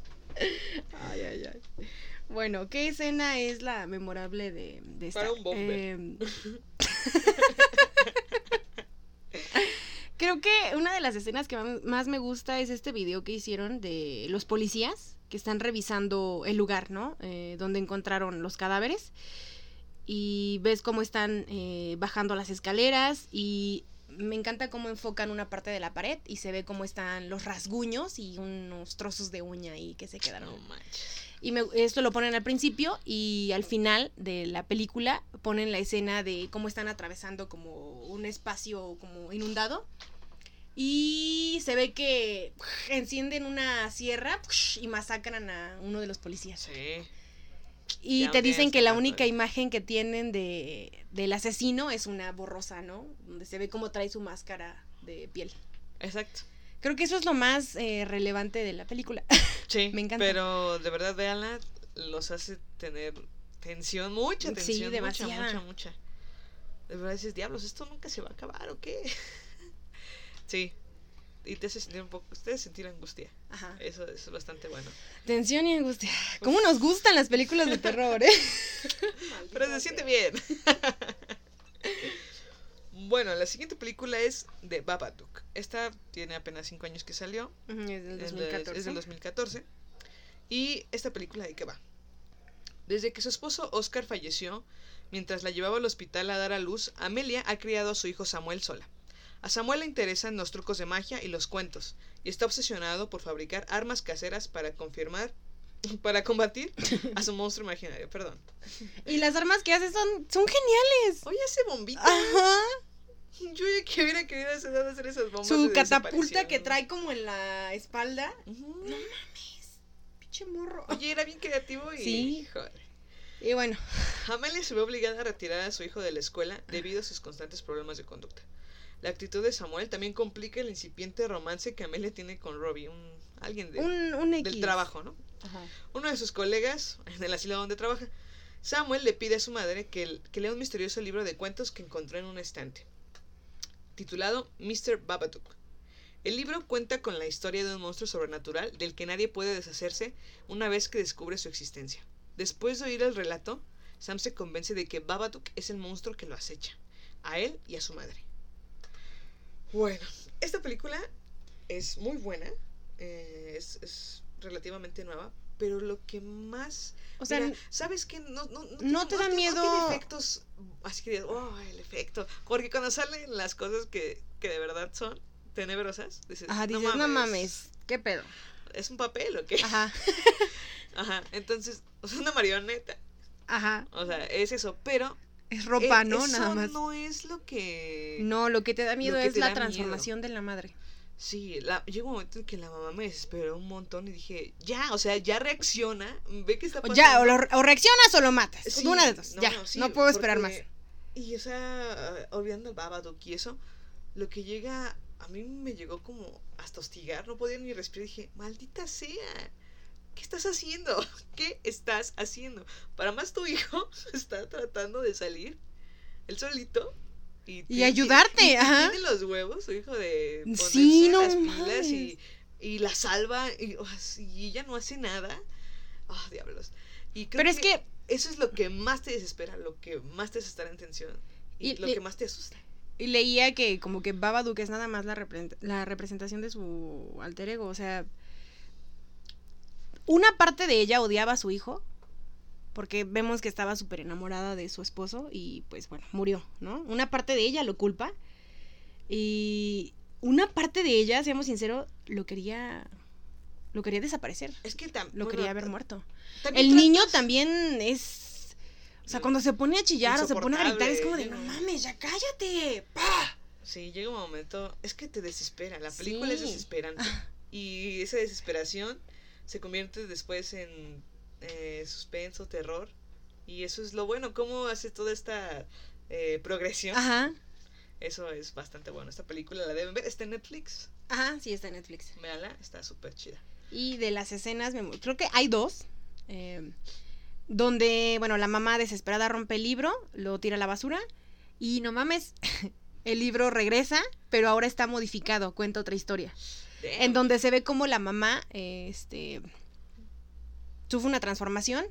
Ay, ay, ay. Bueno, ¿qué escena es la memorable de, de esta? Para un bomber. Em, Creo que una de las escenas que más- más me gusta es este video que hicieron de los policías que están revisando el lugar, ¿no? Eh, donde encontraron los cadáveres. Y ves cómo están eh, bajando las escaleras y me encanta cómo enfocan una parte de la pared y se ve cómo están los rasguños y unos trozos de uña ahí que se quedaron. No manches. Y me- esto lo ponen al principio y al final de la película ponen la escena de cómo están atravesando como un espacio como inundado. Y se ve que encienden una sierra y masacran a uno de los policías. Sí. Y te dicen que la única imagen que tienen de, del asesino es una borrosa, ¿no? Donde se ve cómo trae su máscara de piel. Exacto. Creo que eso es lo más eh, relevante de la película. Sí, Me encanta. Pero de verdad, véanla, los hace tener tensión, mucha Sí, tensión, mucha, demasiada. mucha, mucha. De verdad dices, diablos, esto nunca se va a acabar, ¿o qué? sí. Y te hace sentir un poco, te hace sentir angustia. Ajá. Eso, eso es bastante bueno. Tensión y angustia. ¿Cómo nos gustan las películas de terror, eh? Pero se siente bien. Bueno, la siguiente película es de Babadook. Esta tiene apenas 5 años que salió. Ujú, Es del Es de- 2014. Es del 2014. Y esta película de qué va. Desde que su esposo Oscar falleció, mientras la llevaba al hospital a dar a luz, Amelia ha criado a su hijo Samuel sola. A Samuel le interesan los trucos de magia y los cuentos, y está obsesionado por fabricar armas caseras para confirmar, para combatir a su monstruo imaginario, perdón. Y las armas que hace son, son geniales. Oye, ese bombita. Ajá. Yo ya que hubiera querido hacer hacer esas bombas. Su de catapulta que trae como en la espalda. Ujú. Pinche morro. Oye, era bien creativo y. Sí. joder. Y bueno, Amalia se ve obligada a retirar a su hijo de la escuela debido a sus constantes problemas de conducta. La actitud de Samuel también complica el incipiente romance que Amelia tiene con Robbie, un, alguien de- un, un del trabajo, ¿no? Ajá. Uno de sus colegas en el asilo donde trabaja. Samuel le pide a su madre que, que lea un misterioso libro de cuentos que encontró en un estante, titulado Mr. Babadook. El libro cuenta con la historia de un monstruo sobrenatural del que nadie puede deshacerse una vez que descubre su existencia. Después de oír el relato, Sam se convence de que Babadook es el monstruo que lo acecha, a él y a su madre. Bueno, esta película es muy buena, eh, es, es relativamente nueva, pero lo que más... O sea, Mira, ¿sabes qué? No, no, ¿no te da No miedo? tiene efectos así que, oh, el efecto. Porque cuando salen las cosas que, que de verdad son tenebrosas, dices, ajá, dices, no mames, ¿qué pedo? ¿Es un papel o qué? Ajá, Ajá, entonces, o sea, una marioneta. ajá. O sea, es eso, pero... Es ropa, eh, ¿no? eso Nada más. no es lo que... No, lo que te da miedo es te la transformación de la madre. Sí, la, llegó un momento en que la mamá me desesperó un montón y dije, ya, o sea, ya reacciona, ve que está pasando. ya, o, lo- o reaccionas o lo matas. Sí, una de dos. no, ya, no, sí, no puedo esperar más. Y o sea, olvidando el Babadook y eso, lo que llega, a mí me llegó como hasta hostigar, no podía ni respirar. Dije, maldita sea, ¿qué estás haciendo? ¿Qué estás haciendo? Para más tu hijo está tratando de salir, él solito. Y, tiene- ayudarte, y- y ajá. Tiene los huevos, su hijo, de ponerse Sí, no las pilas y, y la salva y, oh, y ella no hace nada. Ah, diablos. Y creo Pero es que eso es lo que más te desespera, lo que más te hace estar en tensión y, Y lo que más te asusta. y leía que como que Babadook es nada más la, represent- la representación de su alter ego. O sea, una parte de ella odiaba a su hijo. Porque vemos que estaba súper enamorada de su esposo y pues bueno, murió, ¿no? Una parte de ella lo culpa. Y una parte de ella, seamos sinceros, lo quería. Lo quería desaparecer. Es que Lo bueno, quería haber muerto. El niño tratas- también es. O sea, cuando se pone a chillar o se pone a gritar, es como de, no mames, ya cállate. ¡Pah! Sí, llega un momento, es que te desespera, la película es desesperante. Y esa desesperación se convierte después en eh, suspenso, terror. Y eso es lo bueno, cómo hace toda esta eh, progresión. Ajá. Eso es bastante bueno. Esta película la deben ver, está en Netflix. Ajá, sí, está en Netflix. Véanla, está súper chida. Y de las escenas, me- creo que hay dos. eh, donde, bueno, la mamá desesperada rompe el libro, lo tira a la basura. Y no mames, el libro regresa, pero ahora está modificado, cuenta otra historia. En donde se ve como la mamá, eh, este, sufre una transformación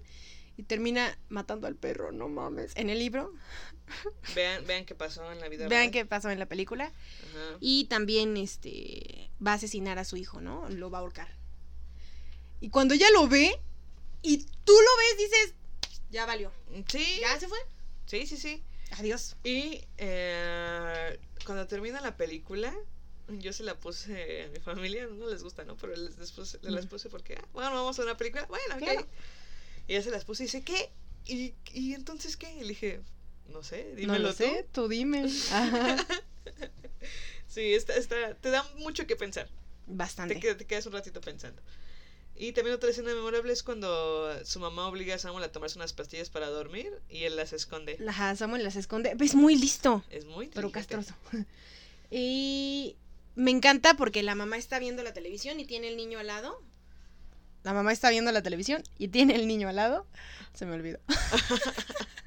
y termina matando al perro, no mames. En el libro, Vean, vean qué pasó en la vida vean real. qué pasó en la película. Ajá. Y también, este, va a asesinar a su hijo, ¿no? Lo va a ahorcar. Y cuando ella lo ve y tú lo ves, dices, ya valió. Sí, Ya se fue. sí, sí, sí. Adiós. Y eh, cuando termina la película, yo se la puse a mi familia, no les gusta, ¿no? Pero les, puse, les las Mm. puse porque, ah, bueno, vamos a una película, bueno, ok. Claro. Y ya se las puse y dice, ¿qué? ¿Y, y entonces qué? Y le dije, no sé, No dímelo lo sé, tú dime. Ajá. tú. Sí, está, está, te da mucho que pensar. Bastante. Te, te quedas un ratito pensando. Y también otra escena memorable es cuando su mamá obliga a Samuel a tomarse unas pastillas para dormir y él las esconde. La Samuel las esconde. Es muy listo, Es muy pero castroso. Y me encanta porque la mamá está viendo la televisión y tiene el niño al lado. La mamá está viendo la televisión y tiene el niño al lado. Se me olvidó.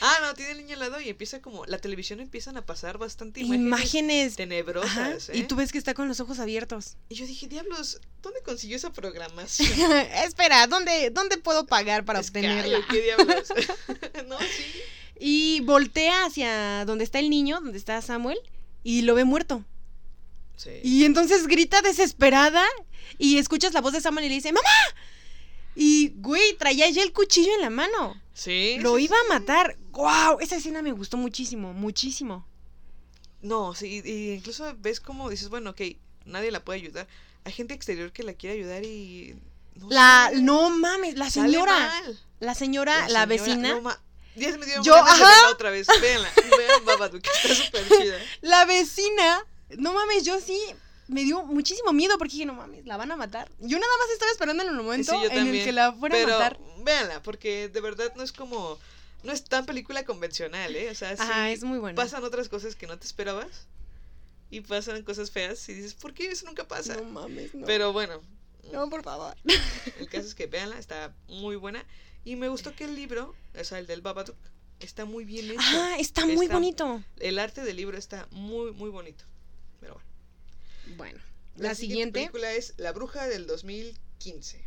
Ah, no, tiene el niño al lado y empieza como. La televisión empiezan a pasar bastante imágenes, Imágenes. Ajá, tenebrosas. ¿eh? Y tú ves que está con los ojos abiertos. Y yo dije, diablos, ¿dónde consiguió esa programación? Espera, ¿dónde, ¿dónde puedo pagar para Sky, obtenerla? ¿o ¿Qué diablos? no, sí. Y voltea hacia donde está el niño, donde está Samuel, y lo ve muerto. Sí. Y entonces grita desesperada y escuchas la voz de Samuel y le dice, ¡Mamá! Y, güey, traía ya el cuchillo en la mano. Sí. Lo sí, iba sí. a matar. ¡Wow! Esa escena me gustó muchísimo, muchísimo. No, sí, y incluso ves como dices, bueno, ok, nadie la puede ayudar. Hay gente exterior que la quiere ayudar y. No La, no mames, la señora. La señora, la, señora, vecina. no ma- ya se me dieron Yo, de ajá. otra vez. Véanla, vean Babadook, está súper chida. La vecina. No mames, yo sí me dio muchísimo miedo porque dije, no mames, la van a matar. Yo nada más estaba esperando en el momento Sí, en el que la fuera Pero a matar. véanla, porque de verdad no es como. No es tan película convencional, ¿eh? O sea, sí Ajá, es muy buena. pasan otras cosas que no te esperabas. Y pasan cosas feas y dices, ¿por qué eso nunca pasa? No mames, no. Pero bueno, No, por favor. el caso es que véanla, está muy buena. Y me gustó que el libro, o sea, el del Babadook, está muy bien hecho. Ah, está muy Está- bonito. El arte del libro está muy, muy bonito. Pero bueno. Bueno, la, siguiente. película es La Bruja del 2015.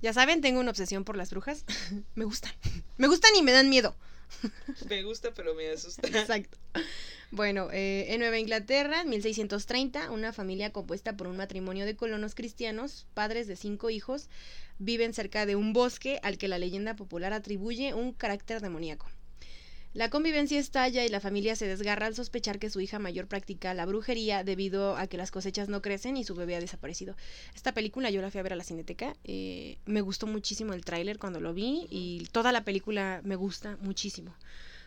Ya saben, tengo una obsesión por las brujas. me gustan. Me gustan y me dan miedo. Me gusta, pero me asusta. Exacto. Bueno, eh, en Nueva Inglaterra, en 1630, una familia compuesta por un matrimonio de colonos cristianos, padres de cinco hijos, viven cerca de un bosque al que la leyenda popular atribuye un carácter demoníaco. La convivencia estalla y la familia se desgarra al sospechar que su hija mayor practica la brujería debido a que las cosechas no crecen y su bebé ha desaparecido. Esta película yo la fui a ver a la cineteca. eh, me gustó muchísimo el tráiler cuando lo vi y toda la película me gusta muchísimo.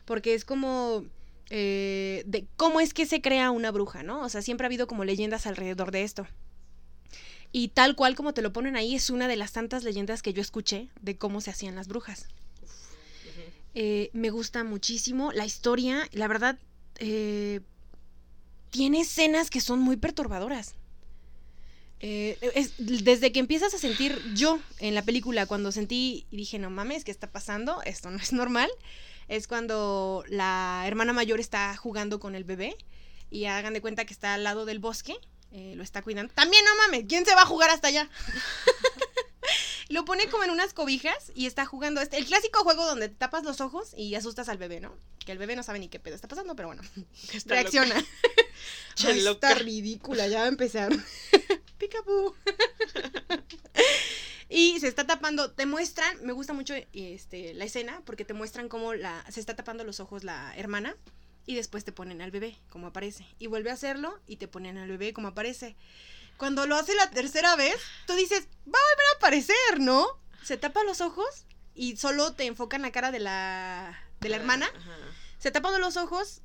Porque es como eh, de cómo es que se crea una bruja, ¿no? O sea, siempre ha habido como leyendas alrededor de esto. Y tal cual como te lo ponen ahí, es una de las tantas leyendas que yo escuché de cómo se hacían las brujas. Eh, me gusta muchísimo la historia, la verdad, eh, tiene escenas que son muy perturbadoras. Eh, es- desde que empiezas a sentir yo en la película, cuando sentí y dije, no mames, ¿qué está pasando? Esto no es normal. Es cuando la hermana mayor está jugando con el bebé y hagan de cuenta que está al lado del bosque, eh, lo está cuidando. También no mames, ¿quién se va a jugar hasta allá? lo pone como en unas cobijas y está jugando este, el clásico juego donde te tapas los ojos y asustas al bebé, ¿no? Que el bebé no sabe ni qué pedo está pasando, pero bueno, Está reacciona. loca. Ay, está ridícula, ya va a empezar. Y se está tapando, te muestran, me gusta mucho este, la escena porque te muestran cómo la, se está tapando los ojos la hermana y después te ponen al bebé como aparece. Y vuelve a hacerlo y te ponen al bebé como aparece. Cuando lo hace la tercera vez, tú dices, va a volver a aparecer, ¿no? Se tapa los ojos y solo te enfocan la cara de la, de la hermana Ajá. se tapan los ojos,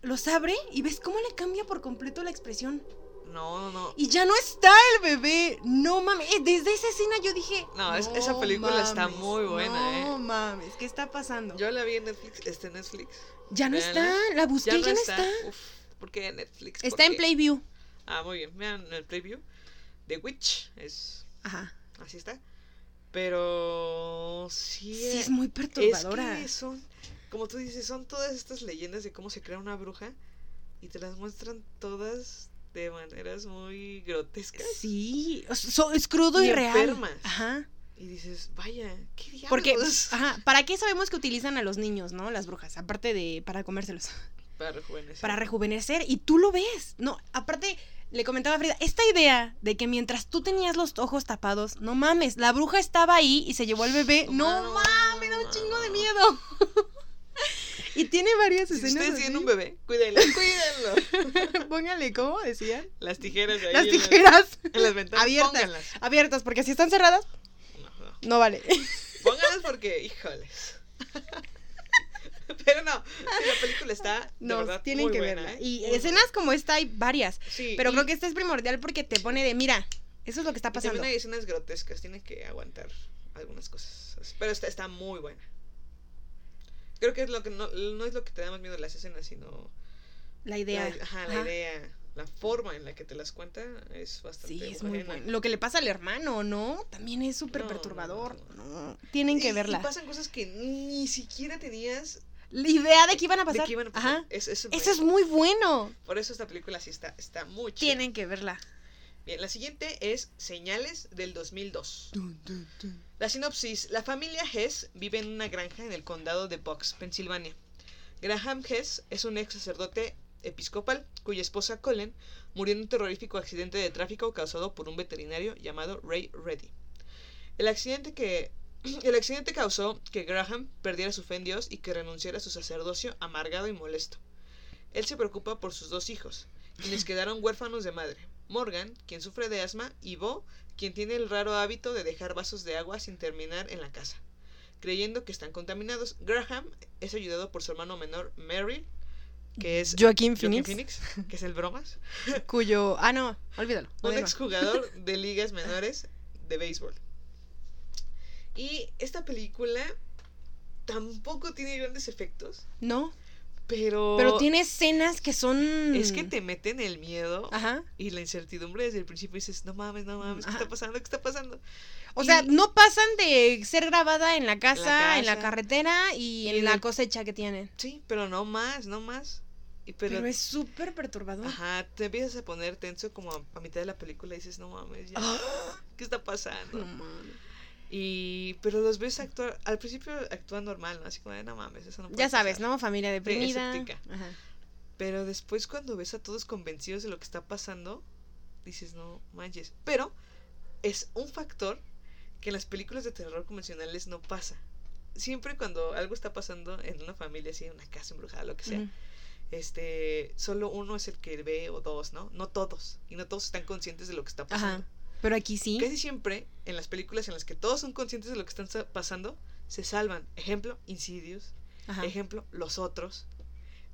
los abre y ves cómo le cambia por completo la expresión. No, no, no. Y ya no está el bebé. No mames. Eh, Desde esa escena yo dije. No, es- esa película está muy buena, No ¿eh? mames. ¿Qué está pasando? Yo la vi en Netflix, está en Netflix. ya no véanla. está. La busqué, ya no está. Uf, ¿por qué en Netflix? ¿Por Está en? Playview. Ah, muy bien. Vean el preview. The Witch es Ajá. así está. Pero sí, Sí, eh, es muy es perturbadora. que son como tú dices, son todas estas leyendas de cómo se crea una bruja y te las muestran todas de maneras muy grotescas. Sí. so- es crudo y, Y real. enfermas. Ajá. Y dices, vaya, qué diablos. Porque, ajá, ¿para qué sabemos que utilizan a los niños, no? Las brujas. Aparte de para comérselos. Para rejuvenecer. para rejuvenecer y tú lo ves. No, aparte le comentaba a Frida, esta idea de que mientras tú tenías los ojos tapados, no mames, la bruja estaba ahí y se llevó al bebé, no, No, mames, da un chingo de miedo. y tiene varias Si escenas. ustedes tienen así. un bebé, cuídenlo, cuídenlo. Póngale, ¿cómo decían? Las tijeras ahí. Las en tijeras en las ventanas. abiertas. Pónganlas. abiertas, porque si están cerradas, No, no. no vale. Pónganlas porque, híjoles. Pero no, la película está de No, verdad tienen muy que buena, verla. ¿eh? Y Muy escenas como esta hay varias. Sí, Pero y- creo que esta es primordial porque te pone de, mira, Eso es lo que está Y pasando. también hay escenas grotescas, tiene que aguantar algunas cosas. Pero está, está muy buena. Creo que es lo que no, no es lo que te da más miedo las escenas, sino La idea. la, ajá, la Ajá. idea, la forma en la que te las cuenta es bastante Sí, es muy buena. bueno. Lo que le pasa al hermano, ¿no? También es súper No, perturbador. No, Tienen que Y- verla. Y pasan cosas que ni siquiera tenías La idea de que iban a de pasar. que iban a pasar. Ajá. Es- eso Eso es muy bueno. Por eso esta película sí está, está muy chida. Tienen que verla. Bien, la siguiente es Señales del 2002. La sinopsis. La familia Hess vive en una granja en el condado de Bucks, Pensilvania. Graham Hess es un ex sacerdote episcopal cuya esposa Colin murió en un terrorífico accidente de tráfico causado por un veterinario llamado Ray Reddy. El accidente que el accidente causó que Graham perdiera su fe en Dios y que renunciara a su sacerdocio amargado y molesto. Él se preocupa por sus dos hijos, quienes quedaron huérfanos de madre. Morgan, quien sufre de asma, y Bo, quien tiene el raro hábito de dejar vasos de agua sin terminar en la casa. Creyendo que están contaminados, Graham es ayudado por su hermano menor, Merrill, que es Joaquín Joaquin Phoenix, Phoenix, que es el bromas, cuyo. Ah, no, olvídalo. un exjugador de ligas menores de béisbol. Y esta película tampoco tiene grandes efectos, No, pero, pero tiene escenas que son. es que te meten el miedo Ajá. y la incertidumbre desde el principio dices, no mames, no mames, ¿qué Ajá. está pasando? ¿Qué está pasando? O Y- sea, no pasan de ser grabada en la casa, en la carretera y, Y en la cosecha que tienen. Sí, pero no más, no más. Y Pero, pero, es súper perturbador. ajá, te empiezas a poner tenso como a, a mitad de la película y dices, no mames, ya, ¿qué está pasando? No mames. Y pero los ves actuar, al principio actúan normal, ¿no? Así como de, no mames, eso no puede Ya sabes, pasar". ¿no? Familia deprimida. escéptica. Ajá. Pero después cuando ves a todos convencidos de lo que está pasando, dices, no manches. Pero es un factor que en las películas de terror convencionales no pasa. Siempre cuando algo está pasando en una familia, así, en una casa embrujada, lo que sea, este, solo uno es el que ve o dos, ¿no? No todos. Y no todos están conscientes de lo que está pasando. Ajá. Pero aquí sí. Casi siempre en las películas en las que todos son conscientes de lo que están sa- pasando, se salvan. Ejemplo, Insidious. Ajá. Ejemplo, Los Otros.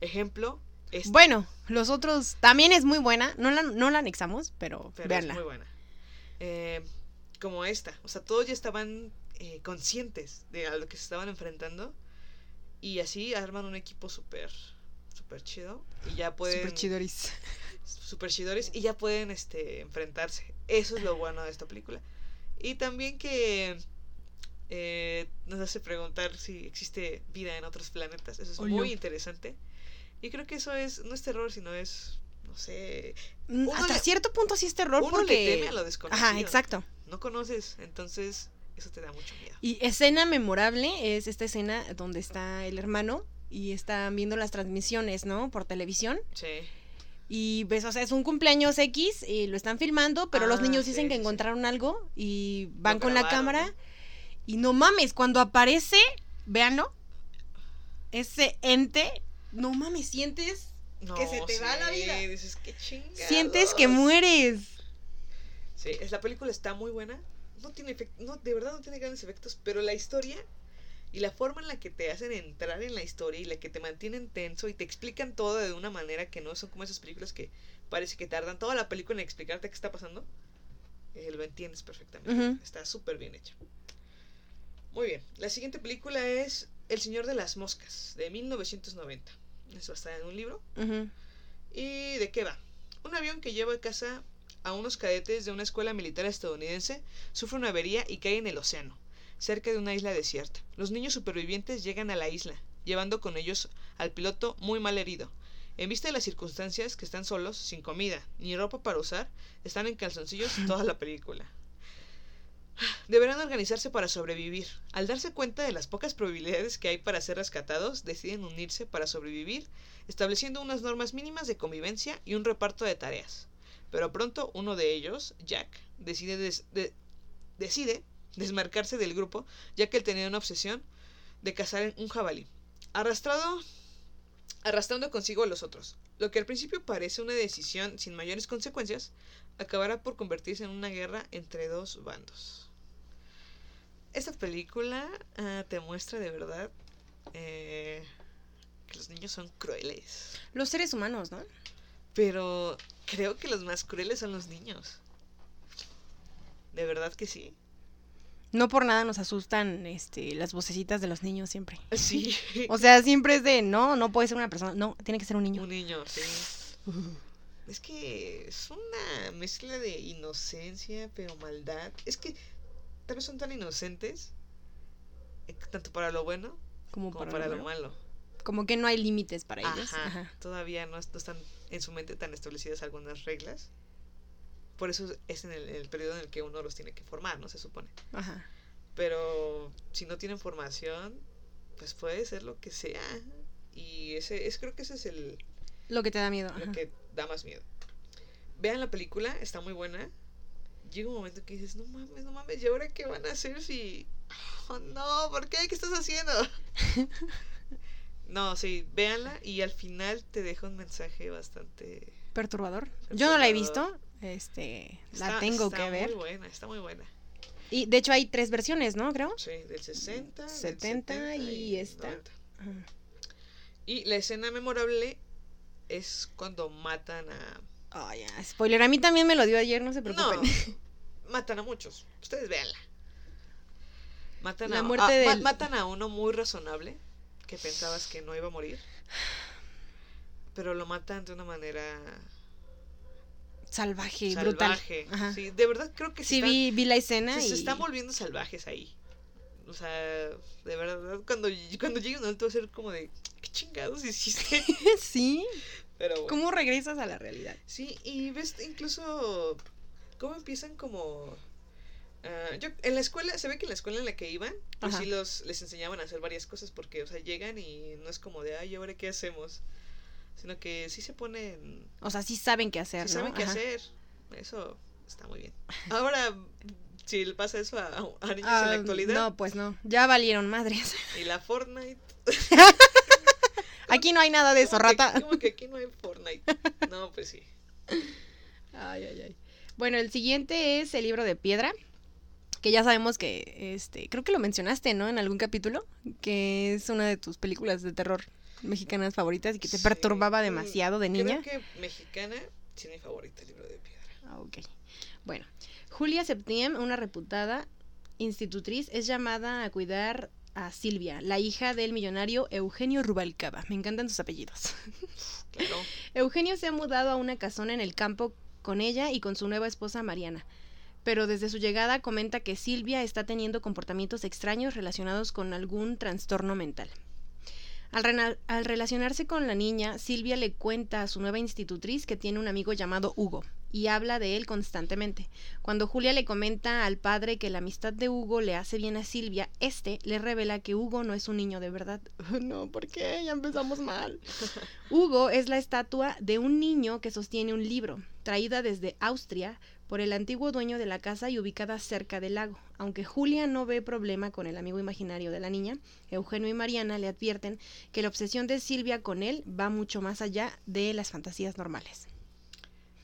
Ejemplo, esta. Bueno, los otros también es muy buena. No la, no la anexamos, pero, pero véanla. es muy buena. Eh, como esta. O sea, todos ya estaban eh, conscientes de a lo que se estaban enfrentando. Y así arman un equipo súper, súper chido. Y ya pueden... Chidoris. Super chidores y ya pueden este enfrentarse. Eso es lo bueno de esta película. Y también que eh, nos hace preguntar si existe vida en otros planetas. Eso es muy interesante. Y creo que eso es no es terror, sino es no sé, Mm, Hasta le- cierto punto sí es terror uno porque. le teme a lo desconocido. Ajá, exacto. No conoces, entonces eso te da mucho miedo. Y escena memorable es esta escena donde está el hermano y están viendo las transmisiones, ¿no? Por televisión. Sí. Y ves, o sea, es un cumpleaños X y lo están filmando, pero los Ah, niños sí, dicen que sí, encontraron algo y van Lo con la cámara. Y no mames, cuando aparece, véanlo, ese ente, no mames, sientes, No, Que se te va la vida. Dices, qué chingados. sientes que mueres. Sí, es, la película está muy buena. No tiene efect- no, de verdad no tiene grandes efectos, pero la historia y la forma en la que te hacen entrar en la historia y la que te mantienen tenso y te explican todo de una manera que no son como esas películas que parece que tardan toda la película en explicarte qué está pasando. eh, lo entiendes perfectamente. Está súper bien hecho. Muy bien. La siguiente película es El Señor de las Moscas, de 1990. Es basada en un libro. ¿Y de qué va? Un avión que lleva a casa a unos cadetes de una escuela militar estadounidense sufre una avería y cae en el océano, cerca de una isla desierta. Los niños supervivientes llegan a la isla, llevando con ellos al piloto muy mal herido. En vista de las circunstancias que están solos, sin comida ni ropa para usar, están en calzoncillos toda la película. Deberán organizarse para sobrevivir. Al darse cuenta de las pocas probabilidades que hay para ser rescatados, deciden unirse para sobrevivir, estableciendo unas normas mínimas de convivencia y un reparto de tareas. Pero pronto uno de ellos, Jack, decide, des- de- decide desmarcarse del grupo, ya que él tenía una obsesión de cazar un jabalí. Arrastrado, arrastrando consigo a los otros. Lo que al principio parece una decisión sin mayores consecuencias, acabará por convertirse en una guerra entre dos bandos. Esta película ah, te muestra de verdad eh, que los niños son crueles. Los seres humanos, ¿no? Pero creo que los más crueles son los niños. De verdad que sí. No por nada nos asustan este, las vocecitas de los niños siempre. Sí. O sea, siempre es de, no, no puede ser una persona, no, tiene que ser un niño. Un niño, sí. Es que es una mezcla de inocencia, pero maldad. Es que tal vez son tan inocentes, eh, tanto para lo bueno Como como para, para, lo lo malo. malo. Como que no hay límites para ellos. Ajá, Ajá. Todavía no, no están en su mente tan establecidas algunas reglas. Por eso es en el, el periodo en el que uno los tiene que formar, ¿no? Se supone. Ajá. Pero si no tienen formación, pues puede ser lo que sea. Y ese es creo que ese es el, Lo que te da miedo. lo ajá. que da más miedo. Vean la película, está muy buena. Llega un momento que dices, no mames, no mames, ¿y ahora qué van a hacer si... Oh, no, ¿por qué? ¿Qué estás haciendo? no, sí, véanla y al final te deja un mensaje bastante... Perturbador. Yo no la he visto. Este, la Está- tengo está que ver. muy buena, está muy buena. Y de hecho hay tres versiones, ¿no? Creo. Sí, del 60, del 70 y esta. 90. Ajá. Y la escena memorable es cuando matan a... Oh, ya, spoiler. A mí también me lo dio ayer, no se No, preocupen. matan a muchos. Ustedes véanla. Matan, La a, muerte a- ma- matan a uno muy razonable que pensabas que no iba a morir. Pero lo matan de una manera Salvaje, brutal. salvaje. Ajá. Sí, de verdad creo que Sí, están- vi, vi la escena se, y... se están volviendo salvajes ahí. O sea, de verdad, cuando, cuando llegue un alto va a ser como de, ¿qué chingados hiciste? sí. Pero bueno. ¿Cómo regresas a la realidad? Sí, y ves incluso cómo empiezan como... ah, yo, en la escuela, se ve que en la escuela en la que iban, pues Ajá. sí los, les enseñaban a hacer varias cosas porque, o sea, llegan y no es como de, ay, ¿ahora qué hacemos? Sino que sí se ponen... O sea, sí saben qué hacer, Sí ¿no? saben qué Ajá. hacer. Eso está muy bien. Ahora, si le pasa eso a, a niños en Ah, la actualidad, No, pues no. Ya valieron madres. y la Fortnite... Aquí no hay nada de eso, ¿cómo que- rata. ¿Cómo que aquí no hay Fortnite? No, pues sí. Ay, ay, ay. Bueno, el siguiente es el libro de piedra. Que ya sabemos que, este, creo que lo mencionaste, ¿no? En algún capítulo. Que es una de tus películas de terror mexicanas favoritas y que te Sí, perturbaba demasiado de niña. Creo que mexicana sí mi favorita, el libro de piedra. Ah, ok. Bueno, Julia Septiem, una reputada institutriz, es llamada a cuidar a Silvia, la hija del millonario Eugenio Rubalcaba. Me encantan sus apellidos. Claro. Eugenio se ha mudado a una casona en el campo con ella y con su nueva esposa Mariana. Pero desde su llegada comenta que Silvia está teniendo comportamientos extraños relacionados con algún trastorno mental. Al, relacionarse con la niña, Silvia le cuenta a su nueva institutriz que tiene un amigo llamado Hugo y habla de él constantemente. Cuando Julia le comenta al padre que la amistad de Hugo le hace bien a Silvia, este le revela que Hugo no es un niño de verdad. No, ¿por qué? Ya empezamos mal. Hugo es la estatua de un niño que sostiene un libro, traída desde Austria por el antiguo dueño de la casa y ubicada cerca del lago. Aunque Julia no ve problema con el amigo imaginario de la niña, Eugenio y Mariana le advierten que la obsesión de Silvia con él va mucho más allá de las fantasías normales.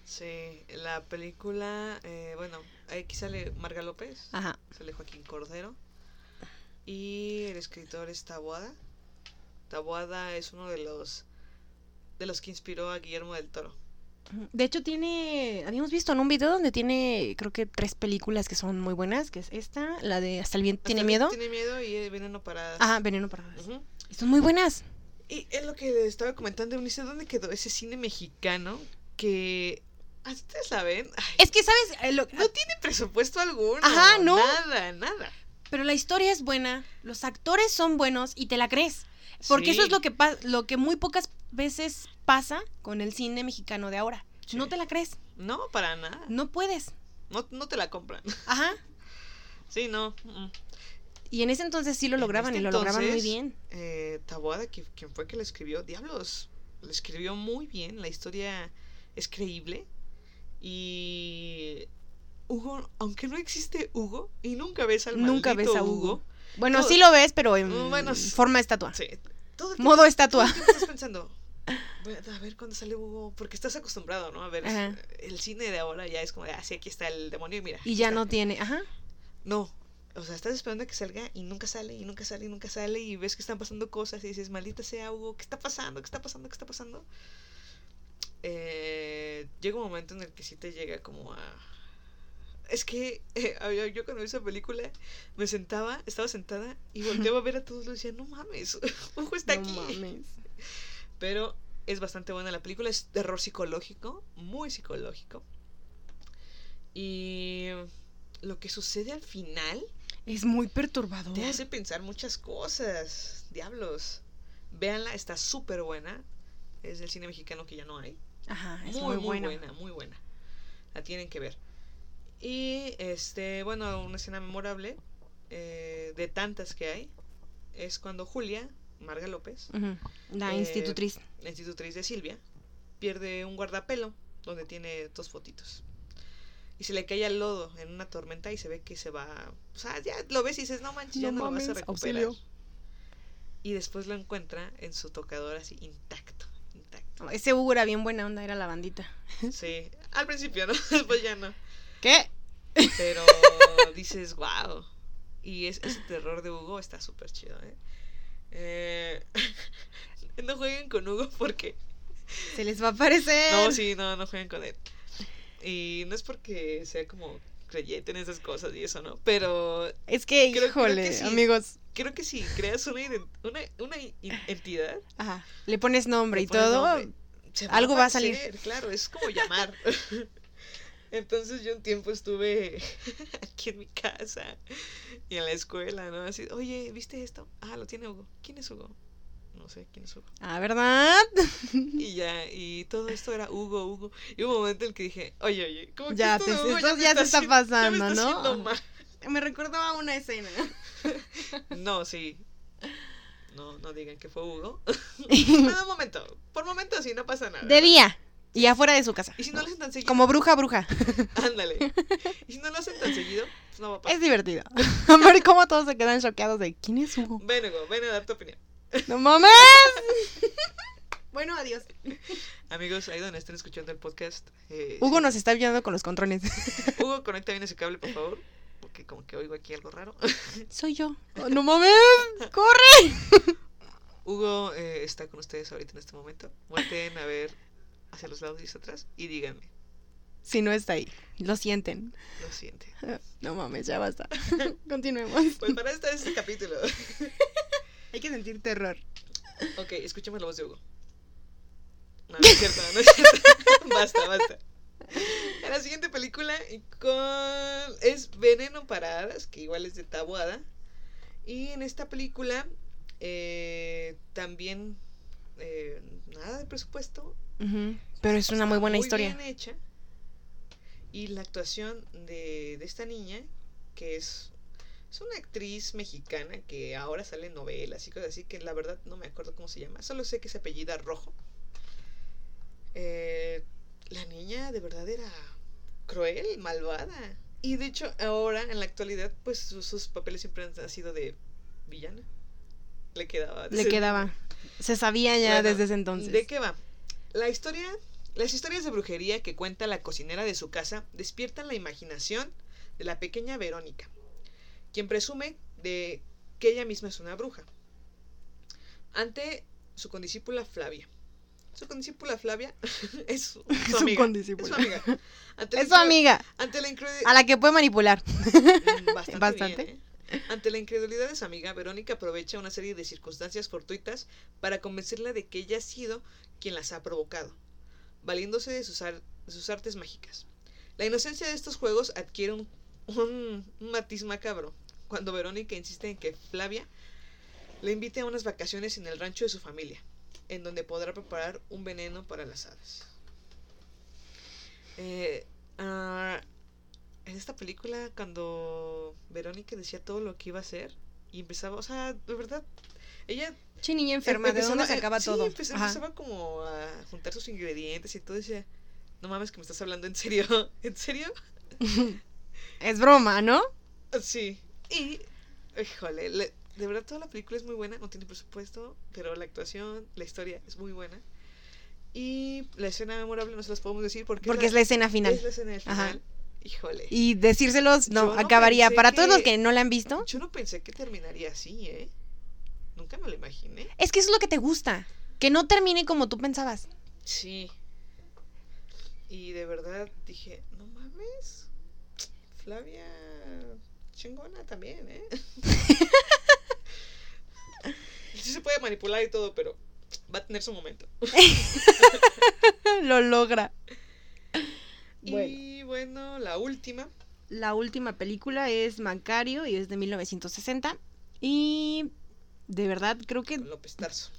Sí, la película, eh, bueno, aquí sale Marga López, Ajá. sale Joaquín Cordero y el escritor es Taboada. Taboada es uno de los de los que inspiró a Guillermo del Toro. De hecho, tiene. Habíamos visto en un video donde tiene, creo que tres películas que son muy buenas, que es esta, la de Hasta el viento tiene miedo. Tiene miedo y eh, Veneno para... Ajá, Veneno para. Ujú. Y son muy buenas. Y es lo que les estaba comentando, Eunice, ¿dónde quedó ese cine mexicano que... ah, ¿Ustedes saben? Ay, Es que, ¿sabes? Eh, lo- no tiene presupuesto alguno. Ajá, ¿no? Nada, nada. Pero la historia es buena, los actores son buenos y te la crees. Porque eso es lo que, lo que muy pocas veces pasa con el cine mexicano de ahora. Sí. No te la crees, No, para nada. no puedes. No, no te la compran. Ajá. Sí, no. mm. Y en ese entonces sí lo lograban este y lo lograban muy bien. Eh, Taboada, que- quien fue que la escribió, Diablos, la escribió muy bien, la historia es creíble. Y Hugo, aunque no existe Hugo, y nunca ves al Nunca ves a Hugo. Hugo. Bueno, todo- sí lo ves, pero en Mm, bueno, forma de estatua. sí, todo el Modo estatua. tiempo estás pensando, "Voy a ver cuándo sale Hugo, porque estás acostumbrado, ¿no? A ver, Ajá. el cine de ahora ya es como de, ah, sí, aquí está el demonio y mira. Y ya está". no tiene. Ajá. No, o sea, estás esperando a que salga y nunca sale, y nunca sale, y nunca sale, y ves que están pasando cosas y dices, maldita sea Hugo, ¿qué está pasando? ¿Qué está pasando? ¿Qué está pasando? Eh, llega un momento en el que sí te llega como a... es que eh, yo, cuando vi esa película me sentaba, estaba sentada y volteaba a ver a todos y decía, no mames, Hugo está No aquí. mames. Pero es bastante buena la película, es terror psicológico, muy psicológico. Y lo que sucede al final Es muy perturbador. te hace pensar muchas cosas. Diablos. Véanla, está súper buena. Es del cine mexicano que ya no hay. Ajá, es muy, muy, muy buena, muy buena. La tienen que ver. Y este, bueno, una escena memorable eh, de tantas que hay es cuando Julia, Marga López, La Eh, institutriz. la institutriz de Silvia, pierde un guardapelo donde tiene dos fotitos. Y se le cae al lodo en una tormenta y se ve que se va. O sea, ya lo ves y dices, no manches, ya No no, lo vas a recuperar. auxilio. Y después lo encuentra en su tocador así intacto. Intacto. Ese Hugo era bien buena onda, era la bandita. Sí. Al principio, ¿no? Después ya no. ¿Qué? Pero dices, wow. Y es, ese terror de Hugo está súper chido, ¿eh? Eh, No jueguen con Hugo porque Se les va a aparecer. No, sí, no, no jueguen con él. Y no es porque sea como creyente en esas cosas y eso, ¿no? Pero Es que, Creo- creo híjole, que sí. amigos. creo que si creas una, una, una entidad, Ajá. Le pones nombre le y pones todo. nombre, algo va a salir. aparecer, Claro, es como llamar. Entonces yo un tiempo estuve aquí en mi casa y en la escuela, ¿no? Así, oye, ¿viste esto? Ah, lo tiene Hugo. ¿Quién es Hugo? No sé, ¿quién es Hugo? Ah, ¿verdad? Y ya, y todo esto era Hugo, Hugo. Y hubo un momento en el que dije, oye, oye, ¿cómo que Ya esto te- Hugo esto ya se está haciendo- ya me pasando, está ¿no? mal? Me recordaba una escena. No, sí. No, no digan que fue Hugo. Pero un momento, por momento sí, no pasa nada. Debía. Y afuera de su casa. Y si no lo hacen tan seguido, Como bruja, bruja. ándale. Y si no lo hacen tan seguido, pues no va a pasar. Es divertido. A ver cómo todos se quedan choqueados de ¿quién es Hugo? Ven, Hugo, ven a dar tu opinión. ¡No mames! bueno, adiós. Amigos, ahí donde estén escuchando el podcast. eh, Hugo sí. nos está ayudando con los controles. Hugo, conecta bien ese cable, por favor. Porque como que oigo aquí algo raro. Soy yo. Oh, ¡No mames! ¡Corre! Hugo eh, está con ustedes ahorita en este momento. Volteen a ver hacia los lados y hacia atrás y díganme. Si no está ahí. Lo sienten. Lo siente. No mames, ya basta. Continuemos. Pues para esto es este capítulo. Hay que sentir terror. Ok, escuchemos la voz de Hugo. No, no es cierto, no es cierto. basta, basta. En la siguiente película con es Veneno para Hadas, que igual es de Tabuada. Y en esta película eh, también eh, nada de presupuesto. Ujú, Pero es una muy buena historia. bien hecha. Y la actuación de, de esta niña, que es, es una actriz mexicana que ahora sale en novelas y cosas así, que la verdad no me acuerdo cómo se llama. Solo sé que se apellida Rojo. Eh, la niña de verdad era cruel, malvada. Y de hecho, ahora, en la actualidad, pues sus, sus papeles siempre han sido de villana. Le quedaba. Le quedaba. Se sabía ya Bueno, desde ese entonces. ¿De qué va? La historia, las historias de brujería que cuenta la cocinera de su casa despiertan la imaginación de la pequeña Verónica, quien presume de que ella misma es una bruja. Ante su condiscípula Flavia. Su condiscípula Flavia es su, amiga. condiscípula. Es su amiga. Ante la Es su incre- amiga. Ante la incre- A la que puede manipular. Mm, Bastante. Bastante. bien, ¿eh? Ante la incredulidad de su amiga, Verónica aprovecha una serie de circunstancias fortuitas para convencerla de que ella ha sido quien las ha provocado, valiéndose de sus, ar- de sus artes mágicas. La inocencia de estos juegos adquiere un, matiz macabro cuando Verónica insiste en que Flavia le invite a unas vacaciones en el rancho de su familia, en donde podrá preparar un veneno para las hadas. Eh, ah, en esta película, cuando Verónica decía todo lo que iba a hacer y empezaba, o sea, de verdad, ella Che, niña enferma, ¿de dónde sacaba eh, todo? Sí, empe- Ajá. empezaba como a juntar sus ingredientes y todo. Decía, no mames, que me estás hablando en serio. ¿En serio? Es broma, ¿no? Sí. Y, híjole, le- de verdad toda la película es muy buena. No tiene presupuesto, pero la actuación, la historia es muy buena. Y la escena memorable no se las podemos decir porque, Porque es la escena final. es la escena del Ajá. final. Híjole. Y decírselos, no, Yo acabaría. Para todos los que no la han visto, Yo no pensé que terminaría así, ¿eh? Nunca me lo imaginé. es que eso es lo que te gusta. Que no termine como tú pensabas. Sí. Y de verdad dije, no mames. Flavia chingona también, ¿eh? sí se puede manipular y todo, pero va a tener su momento. Lo logra. Y bueno, la última. La última película es Macario y es de 1960. Y de verdad creo que... López Tarso.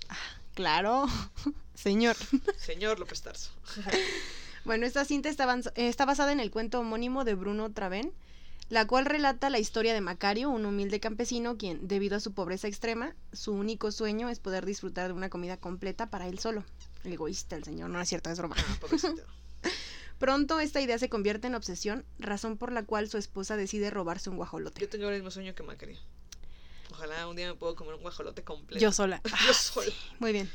Claro, señor. Señor López Tarso. Bueno, esta cinta está, eh, está basada en el cuento homónimo de Bruno Traven, la cual relata la historia de Macario, un humilde campesino quien, debido a su pobreza extrema, su único sueño es poder disfrutar de una comida completa para él solo. El egoísta, el señor, no es cierto, es broma. Ah. Pronto esta idea se convierte en obsesión, razón por la cual su esposa decide robarse un guajolote. Yo tengo el mismo sueño que Macario. Ojalá un día me puedo comer un guajolote completo. Yo sola. Yo sola. Muy bien.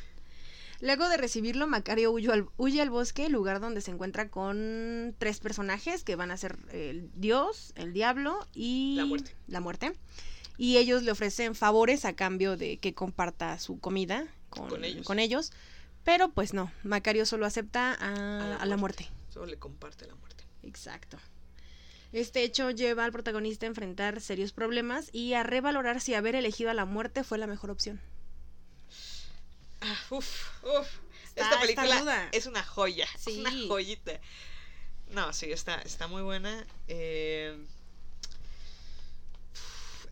Luego de recibirlo, Macario huye al, huye al bosque, lugar donde se encuentra con tres personajes que van a ser el dios, el diablo y La muerte. la muerte. Y ellos le ofrecen favores a cambio de que comparta su comida con, Con ellos. con ellos. Pero pues no, Macario solo acepta a, a la muerte. Solo le comparte la muerte. Exacto. Este hecho lleva al protagonista a enfrentar serios problemas y a revalorar si haber elegido a la muerte fue la mejor opción. Ah, uf, uf. Está- Esta película es una joya. Es Sí. una joyita. No, sí, está, está muy buena. Eh,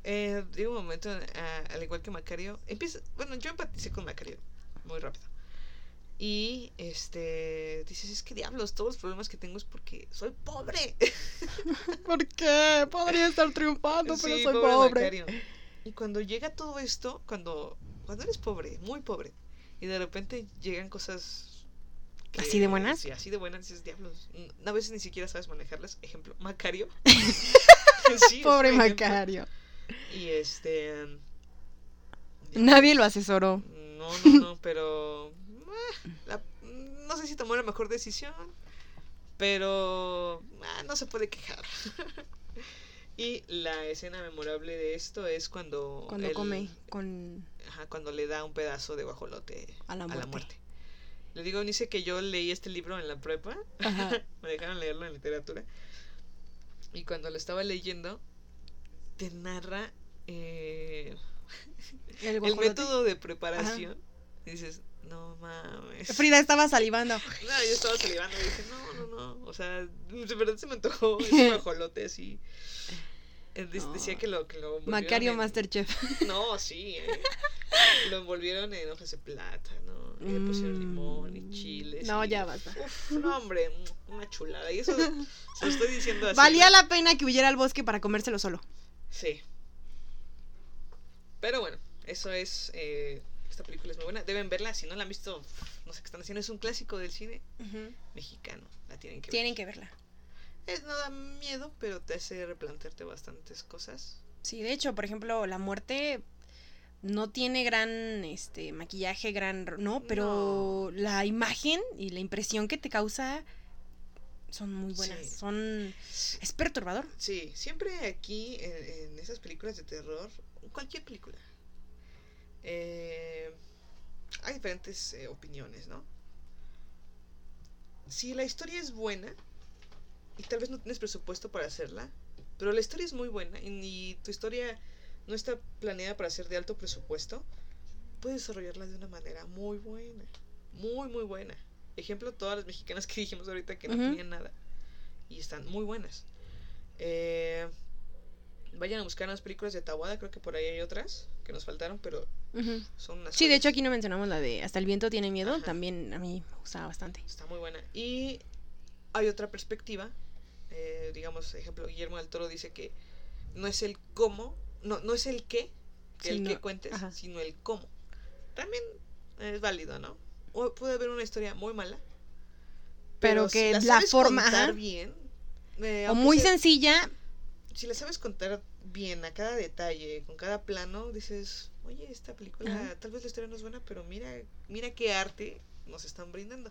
eh, llega un momento, ah, al igual que Macario, empieza, bueno, yo empaticé con Macario muy rápido. Y este dices, es que diablos, todos los problemas que tengo es porque soy pobre. ¿Por qué? Podría estar triunfando, Sí, Macario. Y cuando llega todo esto, cuando, cuando eres pobre, muy pobre, y de repente llegan cosas... ¿Así de buenas? Sí, así de buenas, dices, diablos. A veces ni siquiera sabes manejarlas. Ejemplo, Macario. Sí, Pobre ejemplo. Macario. Y este... Nadie lo asesoró. No, no, no, pero... la- no sé si tomó la mejor decisión, pero ah, no se puede quejar. y la escena memorable de esto es cuando... Cuando él- come con... Ajá, cuando le da un pedazo de guajolote A la muerte. Le digo, dice que yo leí este libro en la prepa. Ajá. Me dejaron leerlo en literatura. Y cuando lo estaba leyendo, te narra eh, El, método de preparación. Y dices, no mames. Frida estaba salivando. No, yo estaba salivando y dije, no, no, no. O sea, de verdad se me antojó ese guajolote así. De- Decía que lo, que lo Macario en- Masterchef. No, sí. eh. Lo envolvieron en hojas de plátano. y Le pusieron limón y Mm. chiles. No, y- ya basta. Uf, no, hombre, una chulada. Y eso se lo estoy diciendo así. Valía ¿no? la pena que huyera al bosque para comérselo solo. Sí. Pero bueno, eso es. eh, esta película es muy buena. Deben verla. Si no la han visto, no sé qué están haciendo. Es un clásico del cine mexicano. La tienen que ver. Tienen que verla. Es, no da miedo, pero te hace replantearte bastantes cosas. Sí, de hecho, por ejemplo, la muerte no tiene gran este maquillaje, gran no, pero la imagen y la impresión que te causa son muy buenas. Sí. Son es perturbador. Sí, siempre aquí en, en esas películas de terror, cualquier película, eh, hay diferentes eh, opiniones, ¿no? Si la historia es buena, y tal vez no tienes presupuesto para hacerla, pero la historia es muy buena y, y tu historia no está planeada para ser de alto presupuesto, puedes desarrollarla de una manera muy buena, muy, muy buena. Ejemplo, todas las mexicanas que dijimos ahorita que no tenían nada y están muy buenas. Eh, vayan a buscar unas películas de Tawada, creo que por ahí hay otras que nos faltaron, pero Ujú. son unas Sí, de hecho aquí no mencionamos la de Hasta el viento tiene miedo, Ajá. también a mí me gustaba bastante. Está muy buena. Y hay otra perspectiva. eh, digamos, ejemplo, Guillermo del Toro dice que no es el cómo, no, no es el qué, el Sino- que cuentes, ajá. sino el cómo. También es válido, ¿no? O puede haber una historia muy mala. Pero si que la sabes forma, contar bien. eh, O muy sea- sencilla, si la sabes contar bien a cada detalle, con cada plano, dices, oye, esta película, Ajá. tal vez la historia no es buena, pero mira, mira qué arte nos están brindando.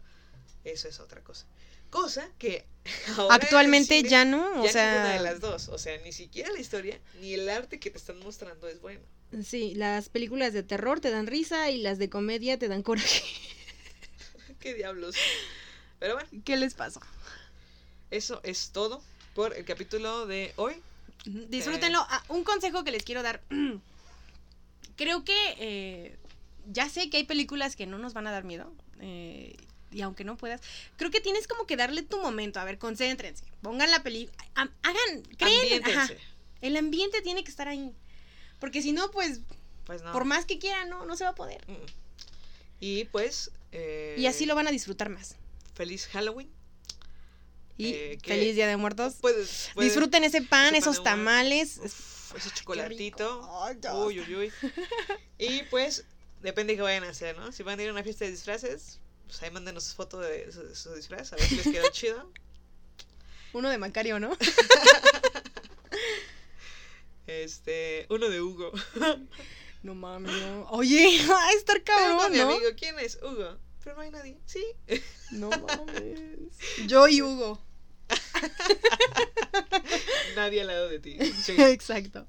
Eso es otra cosa. Cosa que ahora actualmente cine ya no, o ya sea, ninguna de las dos. O sea, ni siquiera la historia ni el arte que te están mostrando es bueno. sí, las películas de terror te dan risa y las de comedia te dan coraje. ¿Qué diablos? Pero bueno, ¿Qué les pasó? eso es todo por el capítulo de hoy. Disfrútenlo. Ah, un consejo que les quiero dar. Creo que eh, ya sé que hay películas que no nos van a dar miedo. eh, y aunque no puedas, creo que tienes como que darle tu momento. A ver, concéntrense. Pongan la película. Hagan, creen. ajá, el ambiente tiene que estar ahí. Porque si no, pues, Pues no. por más que quieran, no, no se va a poder. Mm. Y pues. eh, Y así lo van a disfrutar más. Feliz Halloween. Y Eh, feliz Día de Muertos. Puedes, puedes- Disfruten ese pan, ese pan esos tamales. Uf, ese chocolatito. Uy, uy, uy. Y pues, depende de qué vayan a hacer, ¿no? Si van a ir a una fiesta de disfraces, pues ahí mándenos foto de su, su disfraz, a ver si les quedó chido. Uno de Macario, ¿no? Este, uno de Hugo. No mames. no. Oye, a estar cabrón, mi ¿no? amigo, ¿quién es? Hugo. Pero no hay nadie. Sí. No mames. Yo y Hugo. nadie al lado de ti. Sí. Exacto.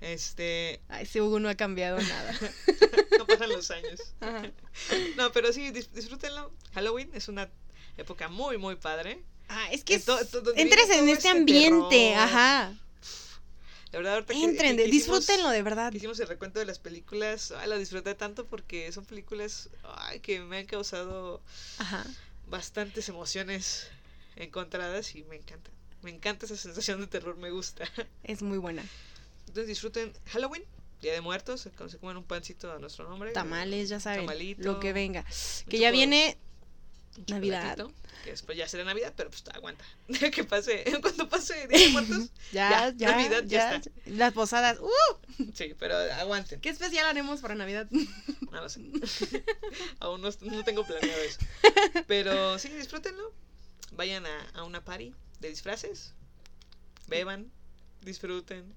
Este, Ay, ese Hugo no ha cambiado nada. no pasan los años. Ajá. No, pero sí, dis- disfrútenlo. Halloween es una época muy, muy padre. Ah, es que En to- es- to- donde entres en este ambiente, terror. ajá. La verdad, ahorita Entren, que- de- que hicimos- disfrútenlo de verdad. que Hicimos el recuento de las películas. Ay, lo disfruté tanto porque son películas ay, que me han causado Ajá. bastantes emociones encontradas y me encanta. Me encanta esa sensación de terror, me gusta. Es muy buena. Entonces disfruten Halloween, Día de Muertos, cuando se comen un pancito a nuestro nombre. Tamales, ya saben. Tamalito, Lo que venga. Que ya viene Navidad. Que después ya será Navidad, pero pues aguanta. que pase, cuando pase Día de Muertos, Ya, Ya, ya, Navidad, ya ya. está. Las posadas. ¡Uh! sí, pero aguanten. ¿Qué especial haremos para Navidad? No lo sé. Aún no, no tengo planeado eso. Pero sí, disfrútenlo. Vayan a, a una party de disfraces. Beban, disfruten.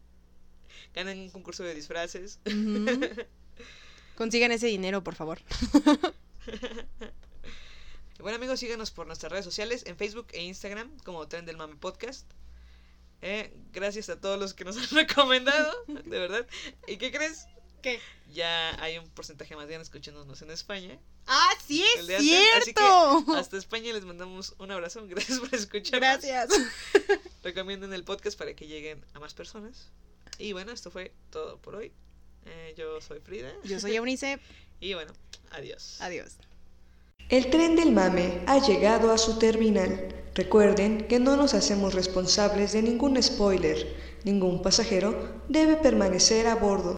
Ganen un concurso de disfraces. Consigan ese dinero, por favor. Bueno amigos, síganos por nuestras redes sociales en Facebook e Instagram como Tren del Mame Podcast. Eh, gracias a todos los que nos han recomendado, de verdad. ¿Y qué crees? ¿Qué? Ya hay un porcentaje más bien escuchándonos en España. ¡Ah, sí el es de antes, así que cierto! Hasta España les mandamos un abrazo. Gracias por escucharnos. Gracias. Recomienden el podcast para que lleguen a más personas. Y bueno, esto fue todo por hoy. Eh, yo soy Frida. Yo soy Eunice. Y bueno, adiós. Adiós. El tren del mame ha llegado a su terminal. Recuerden que no nos hacemos responsables de ningún spoiler. Ningún pasajero debe permanecer a bordo.